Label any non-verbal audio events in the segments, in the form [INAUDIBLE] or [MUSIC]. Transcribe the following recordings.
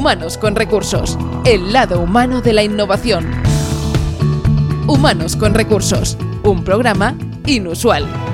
Humanos con Recursos, el lado humano de la innovación. Humanos con Recursos, un programa inusual.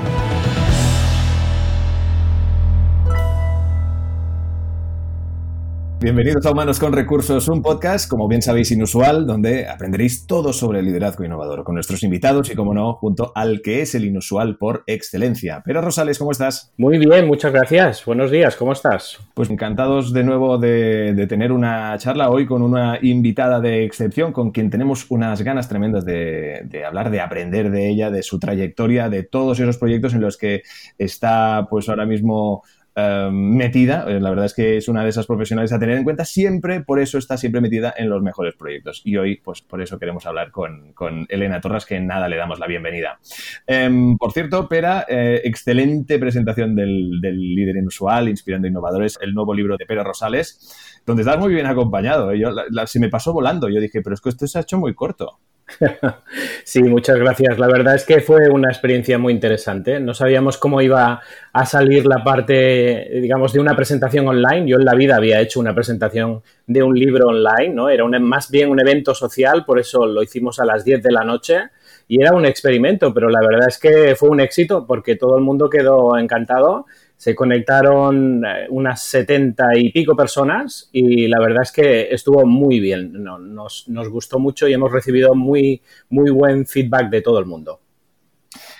Bienvenidos a Humanos con Recursos, un podcast, como bien sabéis, inusual, donde aprenderéis todo sobre el liderazgo innovador con nuestros invitados y, como no, junto al que es el inusual por excelencia. Pero Rosales, ¿cómo estás? Muy bien, muchas gracias. Buenos días, ¿cómo estás? Pues encantados de nuevo de, tener una charla hoy con una invitada de excepción, con quien tenemos unas ganas tremendas de, de hablar, de aprender de ella, de su trayectoria, de todos esos proyectos en los que está, pues ahora mismo Em, metida. Eh, la verdad es que es una de esas profesionales a tener en cuenta. Siempre, por eso está siempre metida en los mejores proyectos. Y hoy, pues por eso queremos hablar con, Elena Torras, que en nada le damos la bienvenida. Em, por cierto, Pera, eh, excelente presentación del, líder inusual, inspirando innovadores, el nuevo libro de Pera Rosales, donde estás muy bien acompañado. Yo, se me pasó volando. Yo dije, pero es que esto se ha hecho muy corto. [LAUGHS] Sí, muchas gracias. La verdad es que fue una experiencia muy interesante. No sabíamos cómo iba a salir la parte, digamos, de una presentación online. Yo en la vida había hecho una presentación de un libro online, ¿no? Era más bien un evento social, por eso lo hicimos a las 10 de la noche y era un experimento, pero la verdad es que fue un éxito porque todo el mundo quedó encantado se conectaron eh, unas setenta y pico personas y la verdad es que estuvo muy bien. nos, gustó mucho y hemos recibido muy, muy buen feedback de todo el mundo.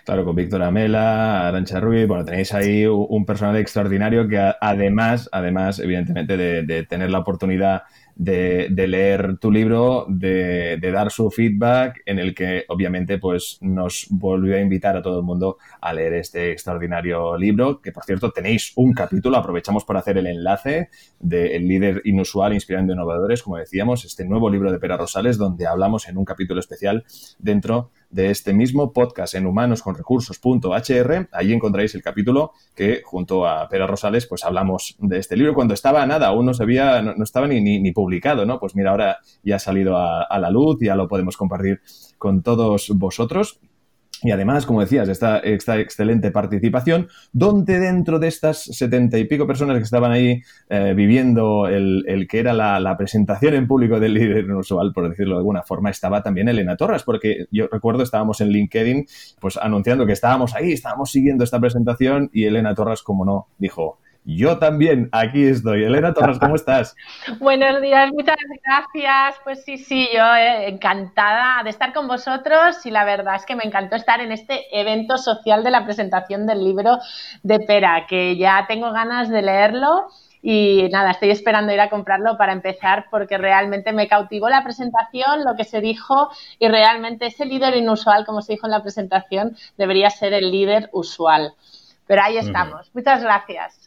Claro, con Víctor Amela, Arancha Ruiz, bueno, tenéis ahí un personal extraordinario que además, además, evidentemente, de tener la oportunidad de, leer tu libro, de, dar su feedback, en el que obviamente pues nos volvió a invitar a todo el mundo a leer este extraordinario libro, que por cierto tenéis un capítulo, aprovechamos por hacer el enlace del líder inusual inspirando innovadores, como decíamos, este nuevo libro de Pera Rosales, donde hablamos en un capítulo especial dentro de este mismo podcast en humanosconrecursos.hr. Ahí encontráis el capítulo que junto a Pera Rosales pues hablamos de este libro cuando estaba nada, aún no se había, no, estaba ni, ni, publicado, ¿no? Pues mira, ahora ya ha salido a la luz, ya lo podemos compartir con todos vosotros. Y además, como decías, esta, esta, excelente participación, donde dentro de estas setenta y pico personas que estaban ahí eh, viviendo el, el, que era la, presentación en público del líder inusual, por decirlo de alguna forma, estaba también Elena Torres, porque yo recuerdo estábamos en LinkedIn pues anunciando que estábamos ahí, estábamos siguiendo esta presentación y Elena Torres, como no, dijo, yo también, aquí estoy. Elena Torres, ¿cómo estás? [LAUGHS] Buenos días, muchas gracias. Pues sí, sí, yo eh, encantada de estar con vosotros y la verdad es que me encantó estar en este evento social de la presentación del libro de Pera, que ya tengo ganas de leerlo. Y nada, estoy esperando ir a comprarlo para empezar porque realmente me cautivó la presentación, lo que se dijo y realmente ese líder inusual, como se dijo en la presentación, debería ser el líder usual. Pero ahí estamos. Muchas gracias.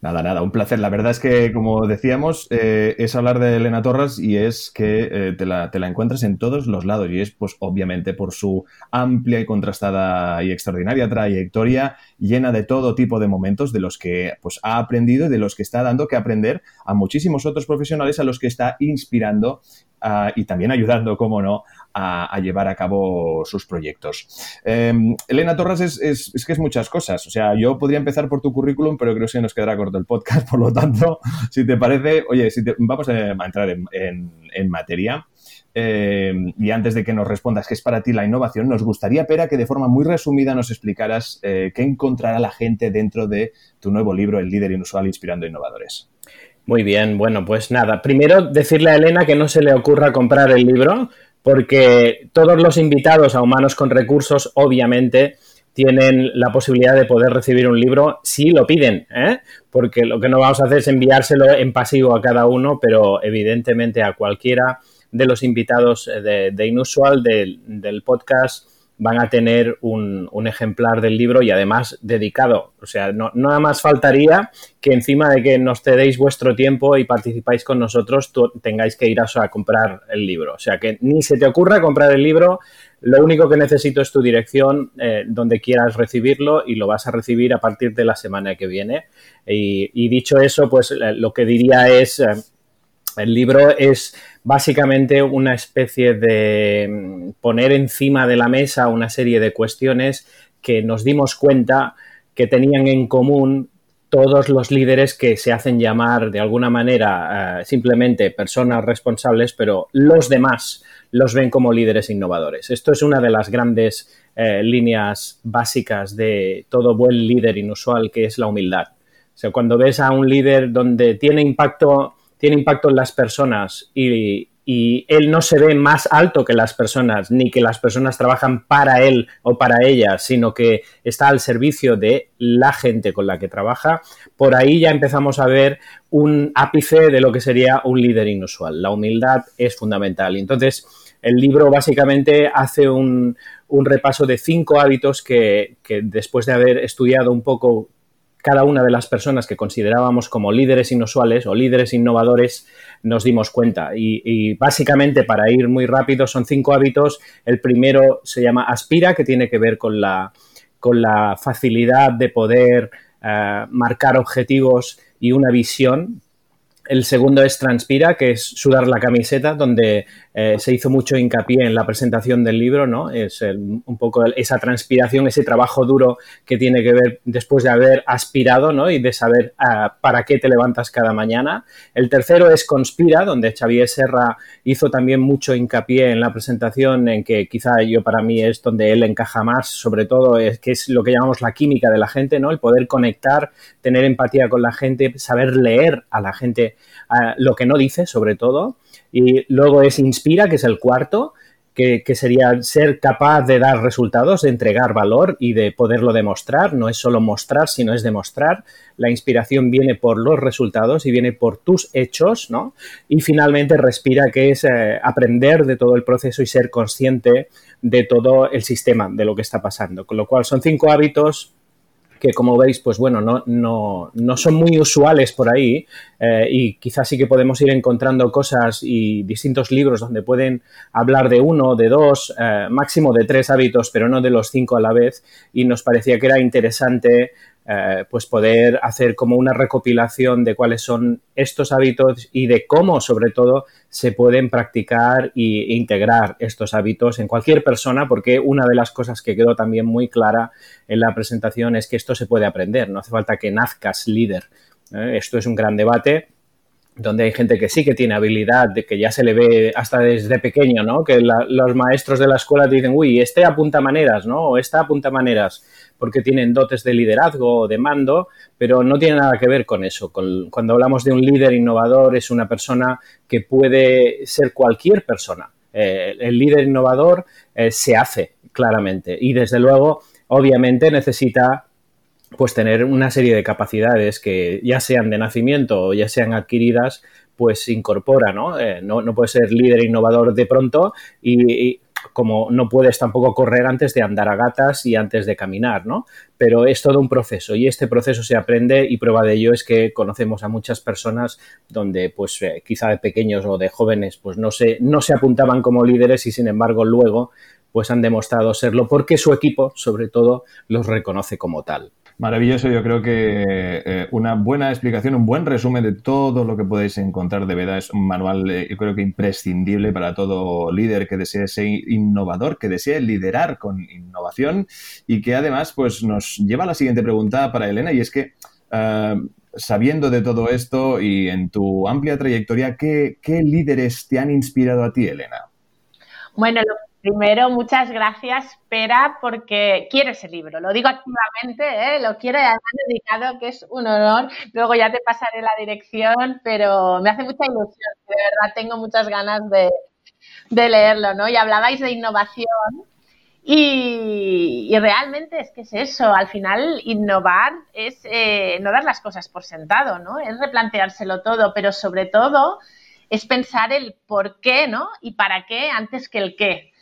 Nada, nada, un placer. La verdad es que, como decíamos, eh, es hablar de Elena Torres y es que eh, te, la, encuentras en todos los lados y es, pues, obviamente, por su amplia y contrastada y extraordinaria trayectoria llena de todo tipo de momentos de los que, pues, ha aprendido y de los que está dando que aprender a muchísimos otros profesionales a los que está inspirando ah, y también ayudando, como no, a, llevar a cabo sus proyectos. Em, Elena Torres es, es, que es muchas cosas. O sea, yo podría empezar por tu currículum, pero creo que nos quedará corto el podcast. [LAUGHS] Por lo tanto, si te parece, oye, si vamos a, entrar en, materia. Em, y antes de que nos respondas qué es para ti la innovación, nos gustaría, Pera, que de forma muy resumida nos explicaras eh, qué encontrará la gente dentro de tu nuevo libro, El líder inusual inspirando innovadores. Muy bien, bueno, pues nada. Primero decirle a Elena que no se le ocurra comprar el libro, porque todos los invitados a Humanos con Recursos, obviamente, tienen la posibilidad de poder recibir un libro si lo piden, ¿eh? porque lo que no vamos a hacer es enviárselo en pasivo a cada uno, pero evidentemente a cualquiera de los invitados de, de Inusual del, del podcast van a tener un, ejemplar del libro y además dedicado. O sea, nada más faltaría que encima de que nos cedéis vuestro tiempo y participáis con nosotros, tengáis que ir a, comprar el libro. O sea, que ni se te ocurra comprar el libro, lo único que necesito es tu dirección eh, donde quieras recibirlo y lo vas a recibir a partir de la semana que viene. Y, dicho eso, pues eh, lo que diría es, eh, el libro es básicamente una especie de mm, poner encima de la mesa una serie de cuestiones que nos dimos cuenta que tenían en común todos los líderes que se hacen llamar de alguna manera eh, simplemente personas responsables, pero los demás los ven como líderes innovadores. Esto es una de las grandes eh, líneas básicas de todo buen líder inusual, que es la humildad. O sea, cuando ves a un líder donde tiene impacto, tiene impacto en las personas y, él no se ve más alto que las personas, ni que las personas trabajan para él o para ella, sino que está al servicio de la gente con la que trabaja, por ahí ya empezamos a ver un ápice de lo que sería un líder inusual. La humildad es fundamental. Entonces, el libro básicamente hace un, repaso de cinco hábitos que después de haber estudiado un poco cada una de las personas que considerábamos como líderes inusuales o líderes innovadores nos dimos cuenta. Y, básicamente, para ir muy rápido, son cinco hábitos. El primero se llama Aspira, que tiene que ver con la, con la facilidad de poder eh, marcar objetivos y una visión el segundo es Transpira, que es sudar la camiseta, donde eh, se hizo mucho hincapié en la presentación del libro, ¿no? Es un poco esa transpiración, ese trabajo duro que tiene que ver después de haber aspirado, ¿no? Y de saber ah, para qué te levantas cada mañana. El tercero es Conspira, donde Xavier Serra hizo también mucho hincapié en la presentación, en que quizá yo para mí es donde él encaja más, sobre todo, es que es lo que llamamos la química de la gente, ¿no? El poder conectar, tener empatía con la gente, saber leer a la gente lo que no dice, sobre todo. Y luego es Inspira, que es el cuarto, que, sería ser capaz de dar resultados, de entregar valor y de poderlo demostrar. No es solo mostrar, sino es demostrar. La inspiración viene por los resultados y viene por tus hechos, ¿no? Y finalmente respira, que es eh, aprender de todo el proceso y ser consciente de todo el sistema, de lo que está pasando. Con lo cual son cinco hábitos que como veis, pues bueno, no, no, no son muy usuales por ahí eh, y quizás sí que podemos ir encontrando cosas y distintos libros donde pueden hablar de uno, de dos, eh, máximo de tres hábitos, pero no de los cinco a la vez y nos parecía que era interesante eh, pues poder hacer como una recopilación de cuáles son estos hábitos y de cómo, sobre todo, se pueden practicar e integrar estos hábitos en cualquier persona, porque una de las cosas que quedó también muy clara en la presentación es que esto se puede aprender, no hace falta que nazcas líder. ¿eh? Esto es un gran debate donde hay gente que sí que tiene habilidad, que ya se le ve hasta desde pequeño, ¿no? Que los maestros de la escuela te dicen, uy, este apunta maneras, ¿no? O esta apunta maneras, porque tienen dotes de liderazgo o de mando, pero no tiene nada que ver con eso. cuando hablamos de un líder innovador, es una persona que puede ser cualquier persona. Eh, el líder innovador eh, se hace claramente y desde luego, obviamente, necesita pues tener una serie de capacidades que ya sean de nacimiento o ya sean adquiridas, pues incorpora, ¿no? Eh, no, no, puede ser líder innovador de pronto y, como no puedes tampoco correr antes de andar a gatas y antes de caminar, ¿no? Pero es todo un proceso y este proceso se aprende y prueba de ello es que conocemos a muchas personas donde pues eh, quizá de pequeños o de jóvenes pues no se, no se apuntaban como líderes y sin embargo luego pues han demostrado serlo porque su equipo sobre todo los reconoce como tal. Maravilloso, yo creo que eh, una buena explicación, un buen resumen de todo lo que podéis encontrar de verdad es un manual, eh, yo creo que imprescindible para todo líder que desee ser innovador, que desee liderar con innovación y que además pues nos lleva a la siguiente pregunta para Elena y es que eh, sabiendo de todo esto y en tu amplia trayectoria, ¿qué, ¿qué líderes te han inspirado a ti, Elena? Bueno, lo Primero, muchas gracias, Pera, porque quiero ese libro. Lo digo activamente, ¿eh? lo quiero y además dedicado, que es un honor. Luego ya te pasaré la dirección, pero me hace mucha ilusión. De verdad, tengo muchas ganas de, leerlo, ¿no? Y hablabais de innovación. Y, realmente es que es eso, al final innovar es eh, no dar las cosas por sentado, ¿no? Es replanteárselo todo, pero sobre todo es pensar el por qué, ¿no? Y para qué antes que el qué.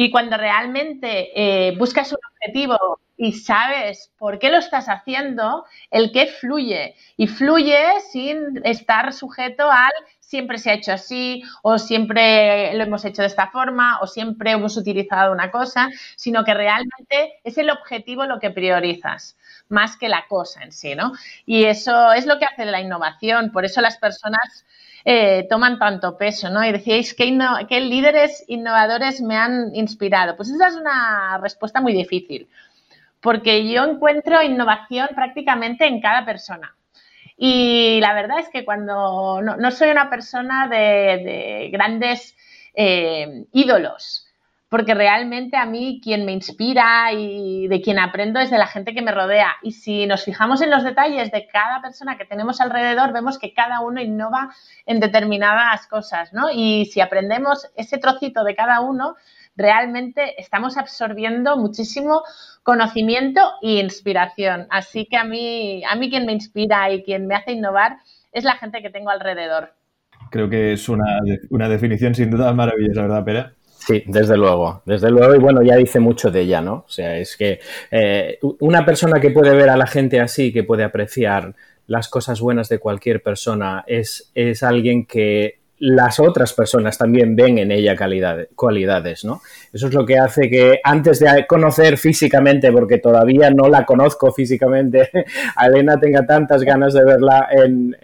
Y cuando realmente eh, buscas un objetivo y sabes por qué lo estás haciendo, el qué fluye. Y fluye sin estar sujeto al siempre se ha hecho así, o siempre lo hemos hecho de esta forma, o siempre hemos utilizado una cosa, sino que realmente es el objetivo lo que priorizas más que la cosa en sí, ¿no? Y eso es lo que hace la innovación. Por eso las personas eh, toman tanto peso, ¿no? Y decíais, ¿qué, ¿qué líderes innovadores me han inspirado? Pues esa es una respuesta muy difícil, porque yo encuentro innovación prácticamente en cada persona. Y la verdad es que cuando no, soy una persona de, grandes eh, ídolos, porque realmente a mí quien me inspira y de quien aprendo es de la gente que me rodea. Y si nos fijamos en los detalles de cada persona que tenemos alrededor, vemos que cada uno innova en determinadas cosas, ¿no? Y si aprendemos ese trocito de cada uno, realmente estamos absorbiendo muchísimo conocimiento e inspiración. Así que a mí, a mí quien me inspira y quien me hace innovar es la gente que tengo alrededor. Creo que es una, una definición sin duda maravillosa, ¿verdad, Pera? Sí, desde luego, desde luego, y bueno, ya dice mucho de ella, ¿no? O sea, es que eh, una persona que puede ver a la gente así, que puede apreciar las cosas buenas de cualquier persona, es, es alguien que las otras personas también ven en ella cualidades, ¿no? Eso es lo que hace que antes de conocer físicamente, porque todavía no la conozco físicamente, a [LAUGHS] Elena tenga tantas ganas de verla en,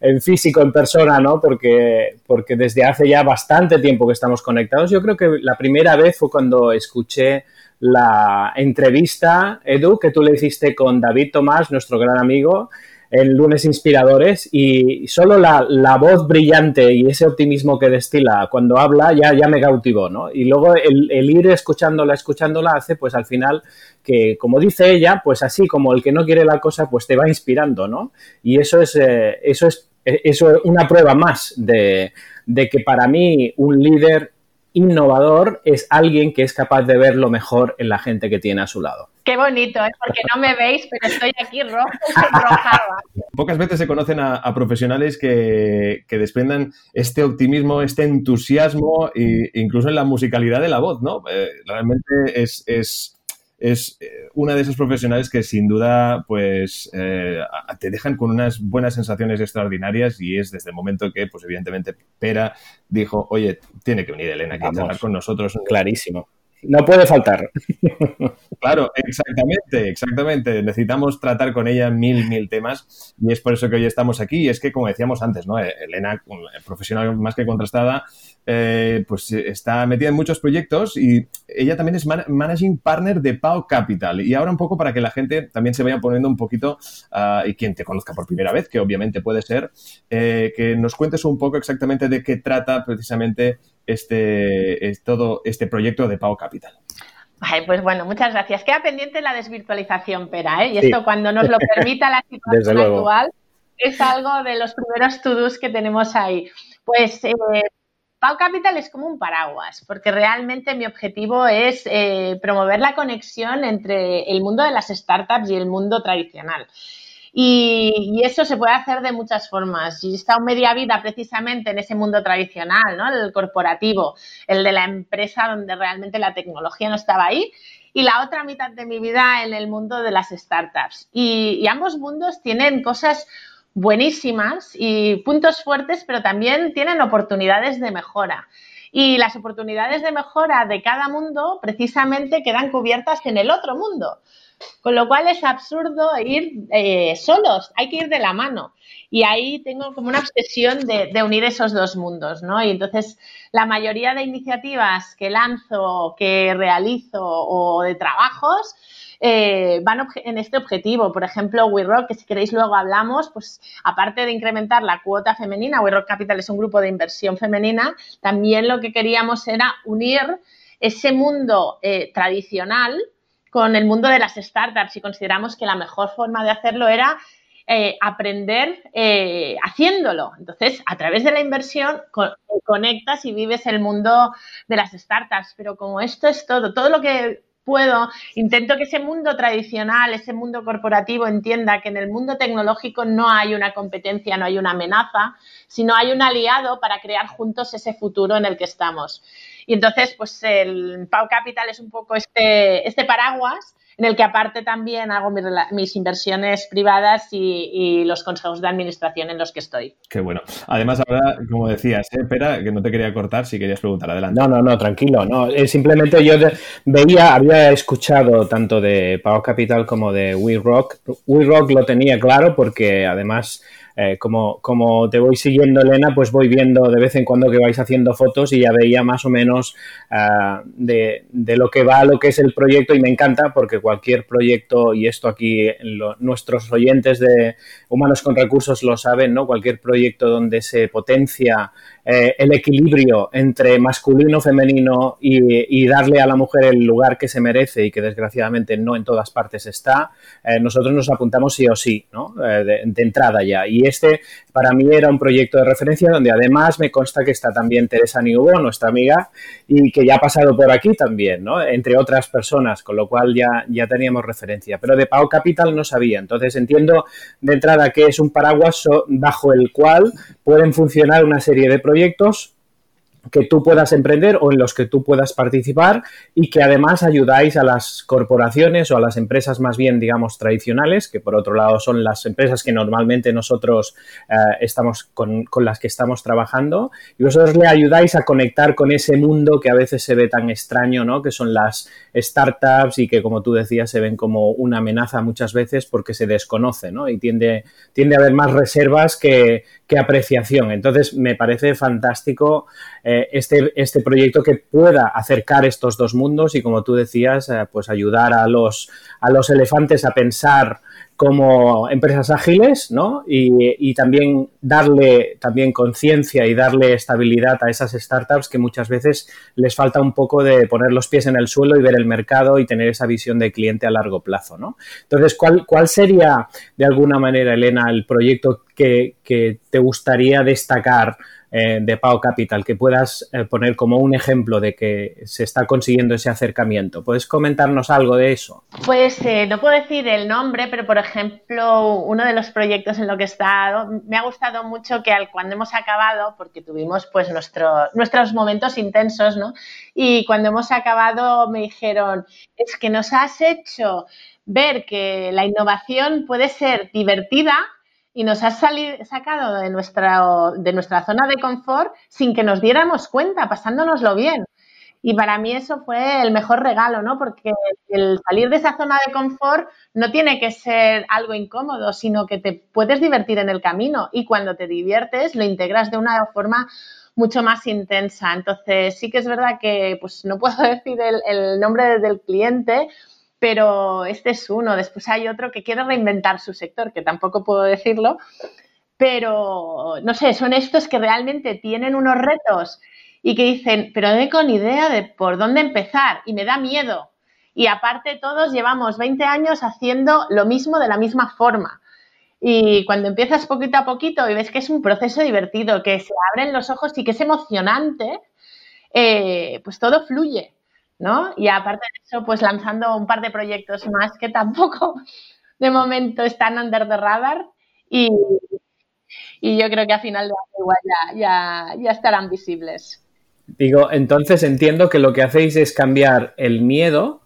en, físico, en persona, ¿no? Porque, porque desde hace ya bastante tiempo que estamos conectados. Yo creo que la primera vez fue cuando escuché la entrevista, Edu, que tú le hiciste con David Tomás, nuestro gran amigo, en Lunes Inspiradores y solo la, la, voz brillante y ese optimismo que destila cuando habla ya, ya me cautivó, ¿no? Y luego el, ir escuchándola, escuchándola hace pues al final que, como dice ella, pues así como el que no quiere la cosa, pues te va inspirando, ¿no? Y eso es, eh, eso es, eso es una prueba más de, de que para mí un líder innovador es alguien que es capaz de ver lo mejor en la gente que tiene a su lado. Qué bonito, ¿eh? porque no me veis, pero estoy aquí rojo [LAUGHS] Pocas veces se conocen a, profesionales que, que, desprendan este optimismo, este entusiasmo, e incluso en la musicalidad de la voz, ¿no? Eh, realmente es, es, es, eh, una de esos profesionales que sin duda pues eh, te dejan con unas buenas sensaciones extraordinarias y es desde el momento que pues evidentemente Pera dijo, oye, tiene que venir Elena que hablar con nosotros. Clarísimo. No puede faltar. [LAUGHS] Claro, exactamente, exactamente. Necesitamos tratar con ella mil, mil temas y es por eso que hoy estamos aquí. Y es que, como decíamos antes, ¿no? Elena, profesional más que contrastada, eh, pues está metida en muchos proyectos y ella también es managing partner de Pau Capital. Y ahora un poco para que la gente también se vaya poniendo un poquito, uh, y quien te conozca por primera vez, que obviamente puede ser, eh, que nos cuentes un poco exactamente de qué trata precisamente este, es todo este proyecto de Pau Capital. pues bueno, muchas gracias. Queda pendiente la desvirtualización, Pera, ¿eh? y esto cuando nos lo permita la [LAUGHS] situación actual es algo de los primeros to que tenemos ahí. Pues eh, Pau Capital es como un paraguas, porque realmente mi objetivo es eh, promover la conexión entre el mundo de las startups y el mundo tradicional. Y, eso se puede hacer de muchas formas. Y he estado media vida precisamente en ese mundo tradicional, ¿no? El corporativo, el de la empresa donde realmente la tecnología no estaba ahí. Y la otra mitad de mi vida en el mundo de las startups. Y, ambos mundos tienen cosas buenísimas y puntos fuertes, pero también tienen oportunidades de mejora. Y las oportunidades de mejora de cada mundo precisamente quedan cubiertas en el otro mundo. Con lo cual es absurdo ir eh, solos, hay que ir de la mano. Y ahí tengo como una obsesión de, unir esos dos mundos, ¿no? Y entonces la mayoría de iniciativas que lanzo, que realizo o de trabajos, eh, van en este objetivo. Por ejemplo, WeRock, que si queréis luego hablamos, pues aparte de incrementar la cuota femenina, WeRock Capital es un grupo de inversión femenina, también lo que queríamos era unir ese mundo eh, tradicional con el mundo de las startups y consideramos que la mejor forma de hacerlo era eh, aprender haciéndolo. Entonces, a través de la inversión conectas y vives el mundo de las startups, pero como esto es todo, todo lo que puedo, intento que ese mundo tradicional, ese mundo corporativo entienda que en el mundo tecnológico no hay una competencia, no hay una amenaza, sino hay un aliado para crear juntos ese futuro en el que estamos. Y entonces, pues el Pau Capital es un poco este, este paraguas en el que aparte también hago mis, inversiones privadas y, los consejos de administración en los que estoy. Qué bueno. Además, ahora, como decías, ¿eh? espera, que no te quería cortar, si querías preguntar, adelante. No, no, no, tranquilo. No, eh, simplemente yo veía, había escuchado tanto de Pau Capital como de We Rock. We Rock lo tenía claro porque además eh, como, como te voy siguiendo, Elena, pues voy viendo de vez en cuando que vais haciendo fotos y ya veía más o menos ah, de, lo que va, lo que es el proyecto y me encanta porque cualquier proyecto, y esto aquí nuestros oyentes de Humanos con Recursos lo saben, ¿no? Cualquier proyecto donde se potencia eh, el equilibrio entre masculino, femenino y, darle a la mujer el lugar que se merece y que desgraciadamente no en todas partes está, eh, nosotros nos apuntamos sí o sí, ¿no? de, de entrada ya. Este para mí era un proyecto de referencia donde además me consta que está también Teresa Niubo, nuestra amiga, y que ya ha pasado por aquí también, ¿no? Entre otras personas, con lo cual ya, ya teníamos referencia. Pero de Pau Capital no sabía. Entonces entiendo de entrada que es un paraguas bajo el cual pueden funcionar una serie de proyectos que tú puedas emprender o en los que tú puedas participar y que además ayudáis a las corporaciones o a las empresas más bien, digamos, tradicionales, que por otro lado son las empresas que normalmente nosotros eh, estamos con, las que estamos trabajando y vosotros le ayudáis a conectar con ese mundo que a veces se ve tan extraño, ¿no? Que son las startups y que, como tú decías, se ven como una amenaza muchas veces porque se desconoce, ¿no? Y tiende, tiende a haber más reservas que, que apreciación. Entonces, me parece fantástico. Eh, este, este proyecto que pueda acercar estos dos mundos y, como tú decías, eh, pues ayudar a los, a los elefantes a pensar como empresas ágiles, ¿no? Y, también darle también conciencia y darle estabilidad a esas startups que muchas veces les falta un poco de poner los pies en el suelo y ver el mercado y tener esa visión de cliente a largo plazo, ¿no? Entonces, ¿cuál, cuál sería, de alguna manera, Elena, el proyecto que, que te gustaría destacar eh, de Pau Capital que puedas eh, poner como un ejemplo de que se está consiguiendo ese acercamiento. ¿Puedes comentarnos algo de eso? Pues eh, no puedo decir el nombre, pero por ejemplo, uno de los proyectos en lo que he estado, me ha gustado mucho que al, cuando hemos acabado, porque tuvimos pues nuestro, nuestros momentos intensos, ¿no? Y cuando hemos acabado me dijeron, es que nos has hecho ver que la innovación puede ser divertida y nos has sacado de nuestra, de nuestra zona de confort sin que nos diéramos cuenta, pasándonoslo bien. Y para mí eso fue el mejor regalo, ¿no? Porque el salir de esa zona de confort no tiene que ser algo incómodo, sino que te puedes divertir en el camino y cuando te diviertes lo integras de una forma mucho más intensa. Entonces sí que es verdad que pues no puedo [LAUGHS] decir el, el nombre del cliente, pero este es uno. Después hay otro que quiere reinventar su sector, que tampoco puedo decirlo, pero no sé, son estos que realmente tienen unos retos y que dicen, pero no tengo ni idea de por dónde empezar y me da miedo. Y aparte todos llevamos 20 años haciendo lo mismo de la misma forma. Y cuando empiezas poquito a poquito y ves que es un proceso divertido, que se abren los ojos y que es emocionante, eh, pues todo fluye. ¿No? Y aparte de eso, pues lanzando un par de proyectos más que tampoco de momento están under the radar y, y yo creo que a final de año igual ya, ya, estarán visibles. Digo, entonces entiendo que lo que hacéis es cambiar el miedo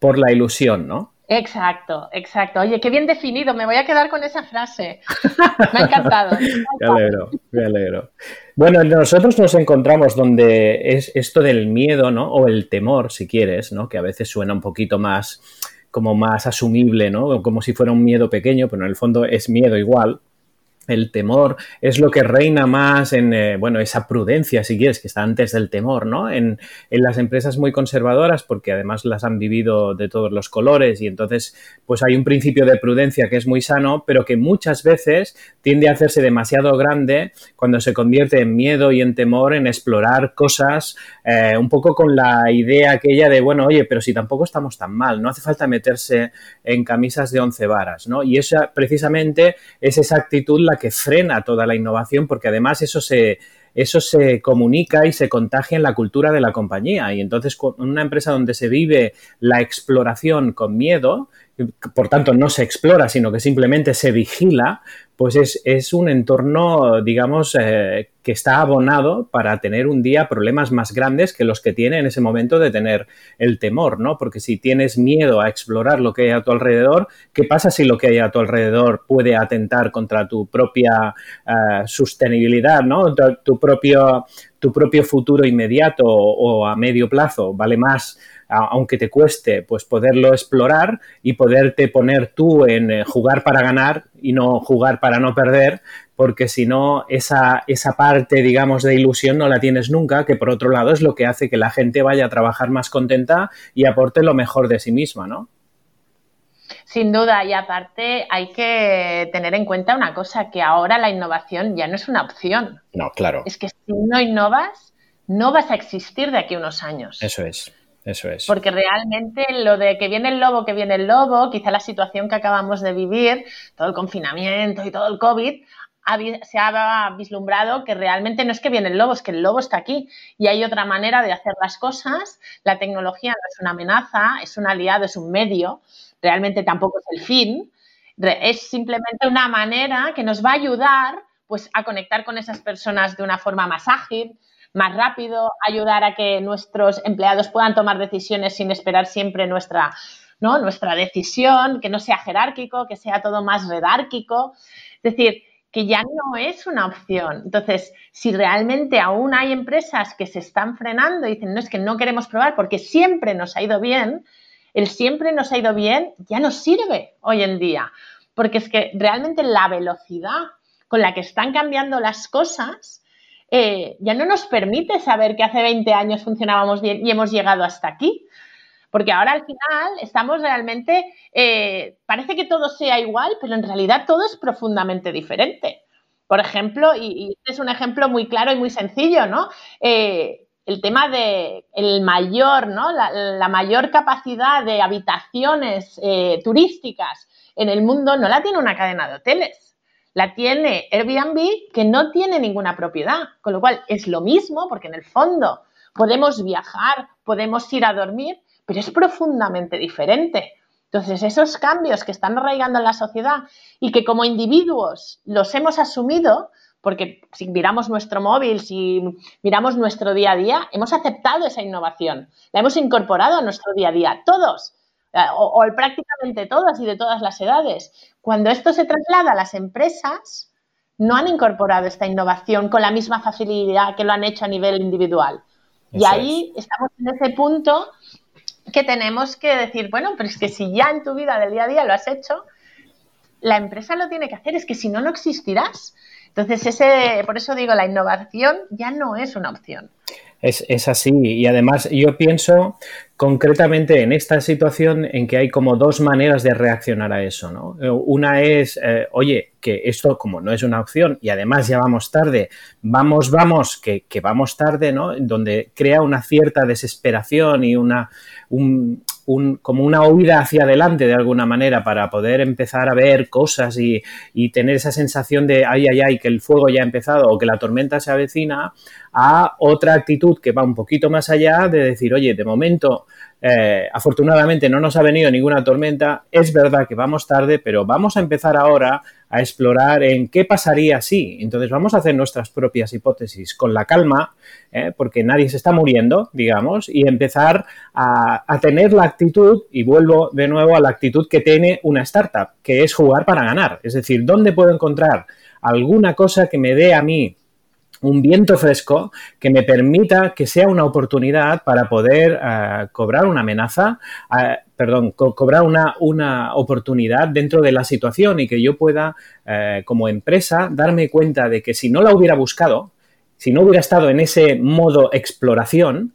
por la ilusión, ¿no? Exacto, exacto. Oye, qué bien definido, me voy a quedar con esa frase. Me ha encantado. [LAUGHS] Me alegro, me alegro. Bueno, nosotros nos encontramos donde es esto del miedo, ¿no? O el temor, si quieres, ¿no? Que a veces suena un poquito más como más asumible, ¿no? Como si fuera un miedo pequeño, pero en el fondo es miedo igual el temor es lo que reina más en, eh, bueno, esa prudencia, si quieres, que está antes del temor, ¿no? En, en, las empresas muy conservadoras, porque además las han vivido de todos los colores y entonces, pues hay un principio de prudencia que es muy sano, pero que muchas veces tiende a hacerse demasiado grande cuando se convierte en miedo y en temor en explorar cosas eh, un poco con la idea aquella de, bueno, oye, pero si tampoco estamos tan mal, no hace falta meterse en camisas de once varas, ¿no? Y esa, precisamente, es esa actitud la que frena toda la innovación, porque además eso se, eso se comunica y se contagia en la cultura de la compañía. Y entonces, con una empresa donde se vive la exploración con miedo, por tanto no se explora, sino que simplemente se vigila, pues es, es un entorno, digamos, eh, que está abonado para tener un día problemas más grandes que los que tiene en ese momento de tener el temor, ¿no? Porque si tienes miedo a explorar lo que hay a tu alrededor, ¿qué pasa si lo que hay a tu alrededor puede atentar contra tu propia eh, sostenibilidad, ¿no? Tu, propio, tu propio futuro inmediato o, a medio plazo vale más aunque te cueste, pues poderlo explorar y poderte poner tú en eh, jugar para ganar y no jugar para no perder, porque si no, esa, esa parte, digamos, de ilusión no la tienes nunca, que por otro lado es lo que hace que la gente vaya a trabajar más contenta y aporte lo mejor de sí misma, ¿no? Sin duda, y aparte hay que tener en cuenta una cosa, que ahora la innovación ya no es una opción. No, claro. Es que si no innovas, no vas a existir de aquí a unos años. Eso es. Eso es. Porque realmente lo de que viene el lobo, que viene el lobo, quizá la situación que acabamos de vivir, todo el confinamiento y todo el COVID, se ha vislumbrado que realmente no es que viene el lobo, es que el lobo está aquí y hay otra manera de hacer las cosas. La tecnología no es una amenaza, es un aliado, es un medio, realmente tampoco es el fin, es simplemente una manera que nos va a ayudar pues, a conectar con esas personas de una forma más ágil, más rápido, ayudar a que nuestros empleados puedan tomar decisiones sin esperar siempre nuestra, ¿no? nuestra decisión, que no sea jerárquico, que sea todo más redárquico. Es decir, que ya no es una opción. Entonces, si realmente aún hay empresas que se están frenando y dicen, no es que no queremos probar porque siempre nos ha ido bien, el siempre nos ha ido bien ya no sirve hoy en día, porque es que realmente la velocidad con la que están cambiando las cosas eh, ya no nos permite saber que hace 20 años funcionábamos bien y hemos llegado hasta aquí. Porque ahora al final estamos realmente, eh, parece que todo sea igual, pero en realidad todo es profundamente diferente. Por ejemplo, y, este es un ejemplo muy claro y muy sencillo, ¿no? Eh, el tema de el mayor, ¿no? La, mayor capacidad de habitaciones turísticas en el mundo no la tiene una cadena de hoteles. La tiene Airbnb, que no tiene ninguna propiedad. Con lo cual es lo mismo, porque en el fondo podemos viajar, podemos ir a dormir, pero es profundamente diferente. Entonces, esos cambios que están arraigando en la sociedad y que como individuos los hemos asumido, porque si miramos nuestro móvil, si miramos nuestro día a día, hemos aceptado esa innovación, la hemos incorporado a nuestro día a día, todos, o, prácticamente todas y de todas las edades. Cuando esto se traslada a las empresas, no han incorporado esta innovación con la misma facilidad que lo han hecho a nivel individual. y ahí estamos en ese punto que tenemos que decir, bueno, pero es que si ya en tu vida del día a día lo has hecho, la empresa lo tiene que hacer, es que si no, no existirás. Entonces, ese, por eso digo, la innovación ya no es una opción. Es, es, así. Y además yo pienso concretamente en esta situación en que hay como dos maneras de reaccionar a eso. ¿no? Una es, eh, oye, que esto como no es una opción y además ya vamos tarde, vamos, vamos, que, que vamos tarde, ¿no? Donde crea una cierta desesperación y una, un, como una huida hacia adelante de alguna manera para poder empezar a ver cosas y, tener esa sensación de ay, ay, ay, que el fuego ya ha empezado o que la tormenta se avecina, a otra actitud que va un poquito más allá de decir, oye, de momento eh, afortunadamente no nos ha venido ninguna tormenta. Es verdad que vamos tarde, pero vamos a empezar ahora a explorar en qué pasaría si. Entonces vamos a hacer nuestras propias hipótesis con la calma, eh, porque nadie se está muriendo, digamos, y empezar a, a tener la actitud, y vuelvo de nuevo a la actitud que tiene una startup, que es jugar para ganar. Es decir, ¿dónde puedo encontrar alguna cosa que me dé a mí un viento fresco que me permita que sea una oportunidad para poder eh, cobrar una amenaza, eh, perdón, cobrar una, una, oportunidad dentro de la situación y que yo pueda, eh, como empresa, darme cuenta de que si no la hubiera buscado, si no hubiera estado en ese modo exploración,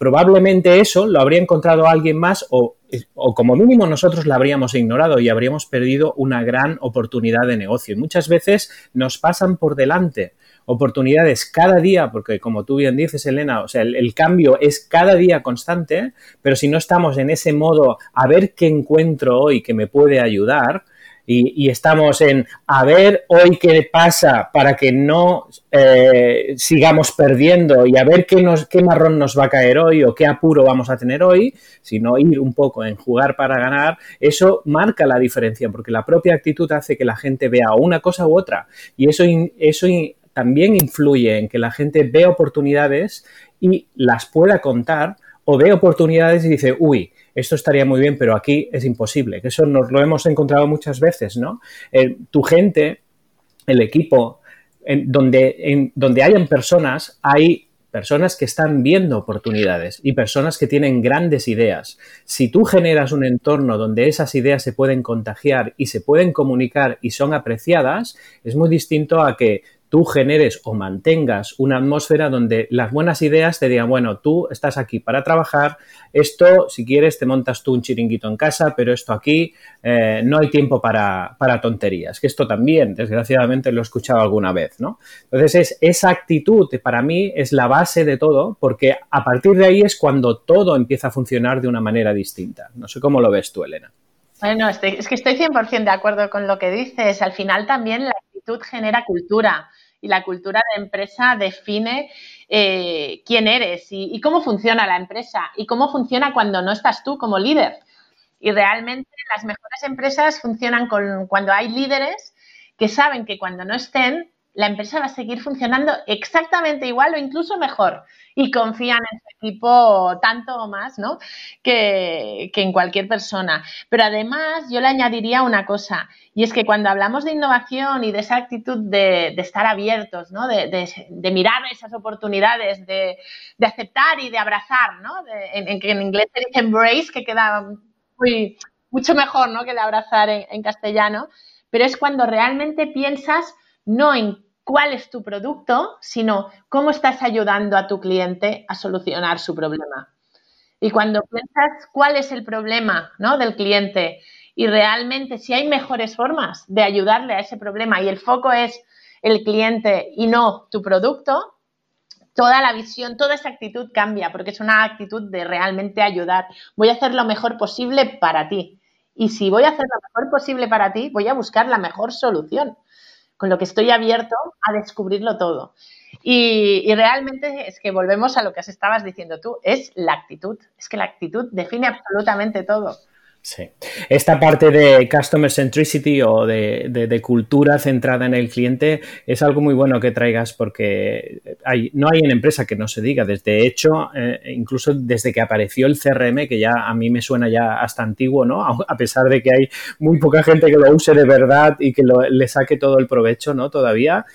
probablemente eso lo habría encontrado alguien más o, o, como mínimo nosotros la habríamos ignorado y habríamos perdido una gran oportunidad de negocio. Y muchas veces nos pasan por delante oportunidades cada día, porque como tú bien dices, Elena, o sea, el, cambio es cada día constante, pero si no estamos en ese modo a ver qué encuentro hoy que me puede ayudar, y, estamos en a ver hoy qué pasa para que no eh, sigamos perdiendo y a ver qué, nos, qué marrón nos va a caer hoy o qué apuro vamos a tener hoy, sino ir un poco en jugar para ganar, eso marca la diferencia porque la propia actitud hace que la gente vea una cosa u otra. Y eso, eso también influye en que la gente vea oportunidades y las pueda contar o ve oportunidades y dice, uy, esto estaría muy bien, pero aquí es imposible. Que eso nos lo hemos encontrado muchas veces, ¿no? Eh, tu gente, el equipo, en donde, donde hayan personas, hay personas que están viendo oportunidades y personas que tienen grandes ideas. Si tú generas un entorno donde esas ideas se pueden contagiar y se pueden comunicar y son apreciadas, es muy distinto a que tú generes o mantengas una atmósfera donde las buenas ideas te digan, bueno, tú estás aquí para trabajar, esto, si quieres, te montas tú un chiringuito en casa, pero esto aquí eh, no hay tiempo para, para, tonterías, que esto también, desgraciadamente, lo he escuchado alguna vez, ¿no? Entonces, es, esa actitud para mí es la base de todo, porque a partir de ahí es cuando todo empieza a funcionar de una manera distinta. No sé cómo lo ves tú, Elena. Bueno, es que estoy 100% de acuerdo con lo que dices. Al final también la actitud genera cultura y la cultura de empresa define eh, quién eres y, cómo funciona la empresa y cómo funciona cuando no estás tú como líder. Y realmente las mejores empresas funcionan con, cuando hay líderes que saben que cuando no estén, la empresa va a seguir funcionando exactamente igual o incluso mejor y confían en su equipo tanto o más ¿no? que, en cualquier persona. Pero además yo le añadiría una cosa y es que cuando hablamos de innovación y de esa actitud de, estar abiertos, ¿no? de, mirar esas oportunidades, de, aceptar y de abrazar, ¿no? en, que en inglés se dice embrace, que queda muy, mucho mejor ¿no? que el abrazar en, en castellano, pero es cuando realmente piensas no en cuál es tu producto, sino cómo estás ayudando a tu cliente a solucionar su problema. Y cuando piensas cuál es el problema ¿no? del cliente y realmente si hay mejores formas de ayudarle a ese problema y el foco es el cliente y no tu producto, toda la visión, toda esa actitud cambia porque es una actitud de realmente ayudar. Voy a hacer lo mejor posible para ti. Y si voy a hacer lo mejor posible para ti, voy a buscar la mejor solución con lo que estoy abierto a descubrirlo todo. Y, realmente es que volvemos a lo que estabas diciendo tú, es la actitud, es que la actitud define absolutamente todo. Sí. Esta parte de customer centricity o de, cultura centrada en el cliente es algo muy bueno que traigas porque hay, no hay en empresa que no se diga. Desde hecho, eh, incluso desde que apareció el CRM, que ya a mí me suena ya hasta antiguo, ¿no? A pesar de que hay muy poca gente que lo use de verdad y que le saque todo el provecho, ¿no? Todavía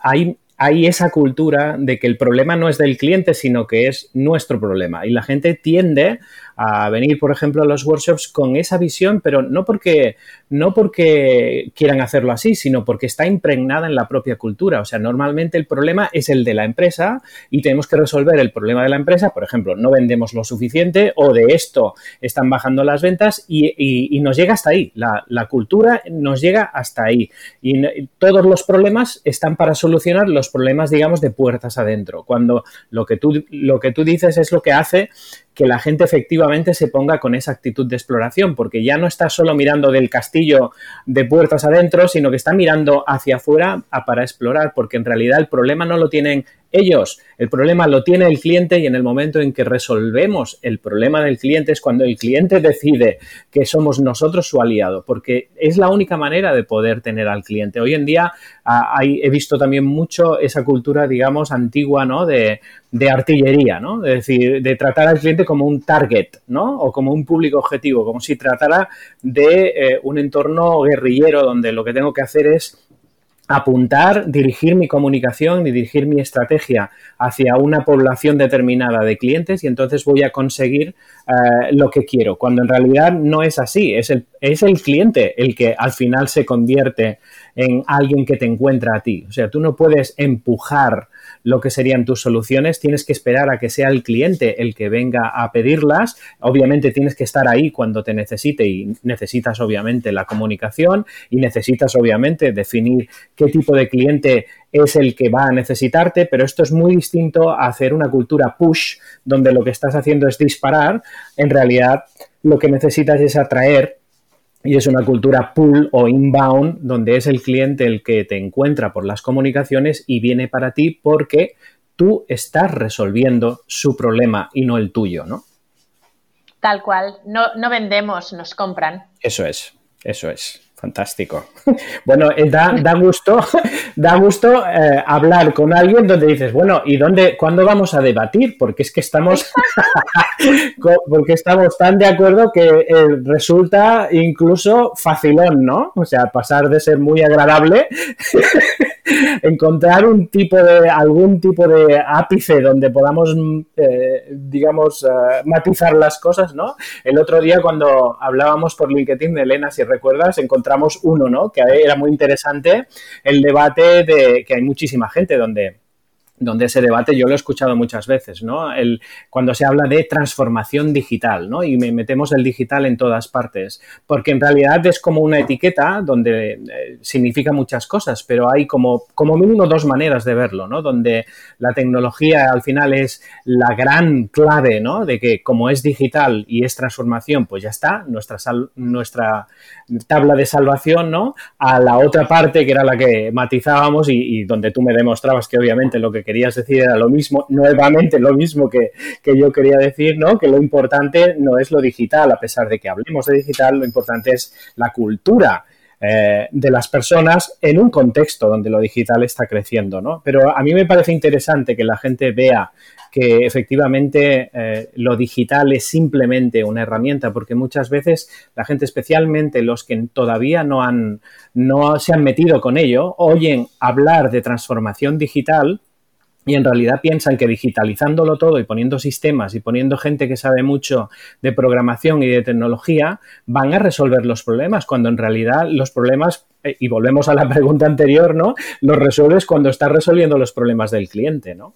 hay hay esa cultura de que el problema no es del cliente, sino que es nuestro problema. Y la gente tiende a venir, por ejemplo, a los workshops con esa visión, pero no porque, no porque quieran hacerlo así, sino porque está impregnada en la propia cultura. O sea, normalmente el problema es el de la empresa y tenemos que resolver el problema de la empresa. Por ejemplo, no vendemos lo suficiente o de esto están bajando las ventas y, nos llega hasta ahí. La, cultura nos llega hasta ahí. Y todos los problemas están para solucionar los problemas, digamos, de puertas adentro. Cuando lo que tú, lo que tú dices es lo que hace que la gente efectivamente se ponga con esa actitud de exploración, porque ya no está solo mirando del castillo de puertas adentro, sino que está mirando hacia afuera para explorar, porque en realidad el problema no lo tienen ellos, el problema lo tiene el cliente y en el momento en que resolvemos el problema del cliente es cuando el cliente decide que somos nosotros su aliado, porque es la única manera de poder tener al cliente. Hoy en día ah, he visto también mucho esa cultura, digamos, antigua, ¿no? De, artillería, ¿no? Es decir, de tratar al cliente como un target, ¿no? O como un público objetivo, como si tratara de eh, un entorno guerrillero donde lo que tengo que hacer es apuntar, dirigir mi comunicación y dirigir mi estrategia hacia una población determinada de clientes y entonces voy a conseguir eh, lo que quiero, cuando en realidad no es así, es el, es el cliente el que al final se convierte en alguien que te encuentra a ti. O sea, tú no puedes empujar lo que serían tus soluciones, tienes que esperar a que sea el cliente el que venga a pedirlas. Obviamente tienes que estar ahí cuando te necesite y necesitas obviamente la comunicación y necesitas obviamente definir qué tipo de cliente es el que va a necesitarte, pero esto es muy distinto a hacer una cultura push donde lo que estás haciendo es disparar. En realidad lo que necesitas es atraer y es una cultura pull o inbound, donde es el cliente el que te encuentra por las comunicaciones y viene para ti porque tú estás resolviendo su problema y no el tuyo, ¿no? Tal cual, no, no vendemos, nos compran. Eso es, eso es. Fantástico. [LAUGHS] Bueno, eh, da, da gusto, [LAUGHS] da gusto eh, hablar con alguien donde dices, bueno, ¿y dónde, cuándo vamos a debatir? Porque es que estamos, [LAUGHS] porque estamos tan de acuerdo que eh, resulta incluso facilón, ¿no? O sea, pasar de ser muy agradable encontrar un tipo de, algún tipo de ápice donde podamos, eh, digamos, eh, matizar las cosas, ¿no? El otro día cuando hablábamos por LinkedIn de Elena, si recuerdas, encontramos uno, ¿no? Que era muy interesante, el debate de que hay muchísima gente donde donde ese debate yo lo he escuchado muchas veces, ¿no? El, cuando se habla de transformación digital, ¿no? Y metemos el digital en todas partes, porque en realidad es como una etiqueta donde eh, significa muchas cosas, pero hay como, como mínimo dos maneras de verlo, ¿no? Donde la tecnología al final es la gran clave, ¿no? De que como es digital y es transformación, pues ya está, nuestra, nuestra tabla de salvación, ¿no? A la otra parte que era la que matizábamos y, y donde tú me demostrabas que obviamente lo que querías decir era lo mismo, nuevamente lo mismo que, yo quería decir, ¿no? Que lo importante no es lo digital, a pesar de que hablemos de digital, lo importante es la cultura. Eh, de las personas en un contexto donde lo digital está creciendo, ¿no? Pero a mí me parece interesante que la gente vea que efectivamente eh, lo digital es simplemente una herramienta, porque muchas veces la gente, especialmente los que todavía no, han, no se han metido con ello, oyen hablar de transformación digital y en realidad piensan que digitalizándolo todo y poniendo sistemas y poniendo gente que sabe mucho de programación y de tecnología, van a resolver los problemas, cuando en realidad los problemas, eh, y volvemos a la pregunta anterior, ¿no? Los resuelves cuando estás resolviendo los problemas del cliente, ¿no?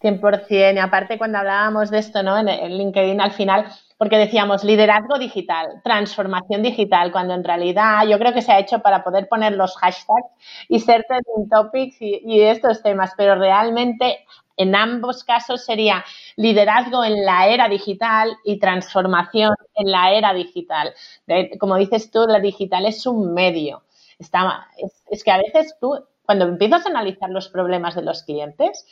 100%. Y aparte, cuando hablábamos de esto, ¿no? En LinkedIn, al final, porque decíamos liderazgo digital, transformación digital, cuando en realidad yo creo que se ha hecho para poder poner los hashtags y ser trending topics y, estos temas, pero realmente en ambos casos sería liderazgo en la era digital y transformación en la era digital. Como dices tú, la digital es un medio. Está, es que a veces tú, cuando empiezas a analizar los problemas de los clientes,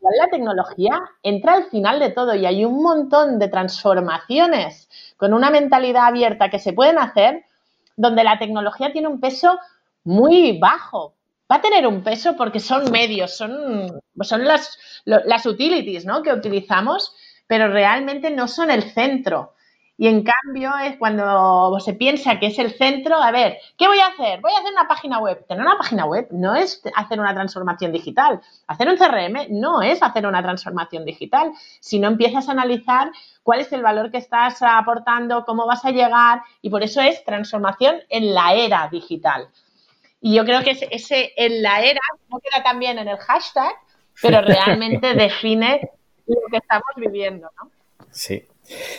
la tecnología entra al final de todo y hay un montón de transformaciones con una mentalidad abierta que se pueden hacer donde la tecnología tiene un peso muy bajo. Va a tener un peso porque son medios, son, son las, las utilities ¿no? que utilizamos, pero realmente no son el centro. Y en cambio es cuando se piensa que es el centro, a ver, ¿qué voy a hacer? Voy a hacer una página web. Tener una página web no es hacer una transformación digital. Hacer un CRM no es hacer una transformación digital. Si no empiezas a analizar cuál es el valor que estás aportando, cómo vas a llegar, y por eso es transformación en la era digital. Y yo creo que ese, en la era no queda también en el hashtag, pero [LAUGHS] realmente define lo que estamos viviendo, ¿no? Sí,